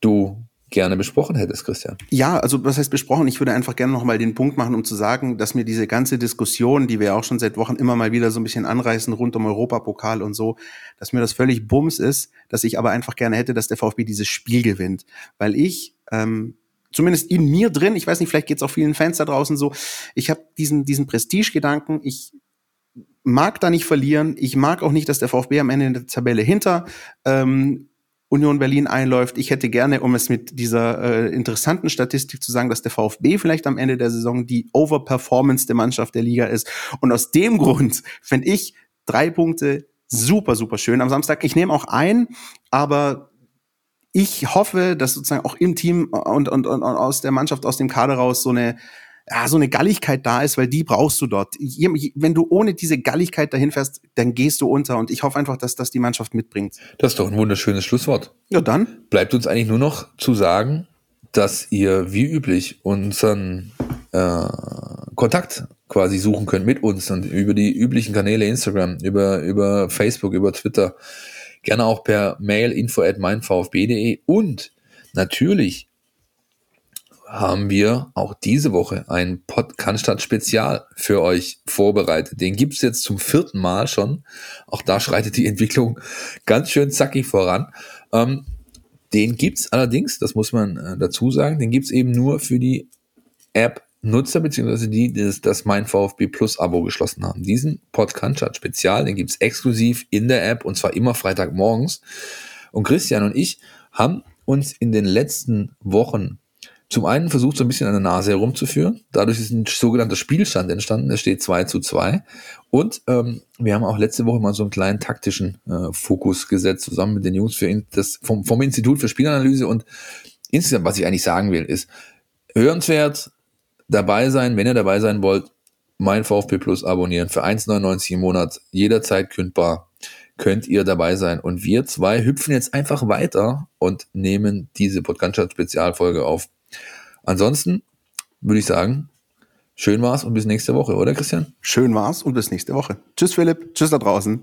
du gerne besprochen hättest, Christian. Ja, also was heißt besprochen? Ich würde einfach gerne noch mal den Punkt machen, um zu sagen, dass mir diese ganze Diskussion, die wir auch schon seit Wochen immer mal wieder so ein bisschen anreißen rund um Europapokal und so, dass mir das völlig bums ist, dass ich aber einfach gerne hätte, dass der VfB dieses Spiel gewinnt, weil ich ähm, zumindest in mir drin, ich weiß nicht, vielleicht geht es auch vielen Fans da draußen so, ich habe diesen diesen Prestige-Gedanken, ich mag da nicht verlieren. Ich mag auch nicht, dass der VfB am Ende in der Tabelle hinter ähm, Union Berlin einläuft. Ich hätte gerne, um es mit dieser äh, interessanten Statistik zu sagen, dass der VfB vielleicht am Ende der Saison die Overperformance der Mannschaft der Liga ist. Und aus dem Grund finde ich drei Punkte super, super schön am Samstag. Ich nehme auch ein, aber ich hoffe, dass sozusagen auch im Team und, und, und aus der Mannschaft, aus dem Kader raus so eine ja, so eine Galligkeit da ist, weil die brauchst du dort. Wenn du ohne diese Galligkeit dahin fährst, dann gehst du unter. Und ich hoffe einfach, dass das die Mannschaft mitbringt. Das ist doch ein wunderschönes Schlusswort. Ja, dann. Bleibt uns eigentlich nur noch zu sagen, dass ihr wie üblich unseren äh, Kontakt quasi suchen könnt mit uns und über die üblichen Kanäle Instagram, über, über Facebook, über Twitter, gerne auch per Mail info at meinvfb.de und natürlich haben wir auch diese Woche ein Podcast Spezial für euch vorbereitet. Den gibt's jetzt zum vierten Mal schon. Auch da schreitet die Entwicklung ganz schön zackig voran. Ähm, den gibt's allerdings, das muss man äh, dazu sagen, den gibt's eben nur für die App Nutzer, beziehungsweise die, die das, das Mein VfB Plus Abo geschlossen haben. Diesen Podcast Spezial, den gibt's exklusiv in der App und zwar immer Freitagmorgens. Und Christian und ich haben uns in den letzten Wochen zum einen versucht so ein bisschen an der Nase herumzuführen. Dadurch ist ein sogenannter Spielstand entstanden. Es steht 2 zu 2. Und ähm, wir haben auch letzte Woche mal so einen kleinen taktischen äh, Fokus gesetzt, zusammen mit den Jungs für das, vom, vom Institut für Spielanalyse. Und insgesamt, was ich eigentlich sagen will, ist hörenswert dabei sein, wenn ihr dabei sein wollt, mein VfB Plus abonnieren für 1,99 im Monat, jederzeit kündbar könnt ihr dabei sein. Und wir zwei hüpfen jetzt einfach weiter und nehmen diese Podcast-Spezialfolge auf. Ansonsten würde ich sagen, schön war's und bis nächste Woche, oder Christian? Schön war's und bis nächste Woche. Tschüss Philipp, tschüss da draußen.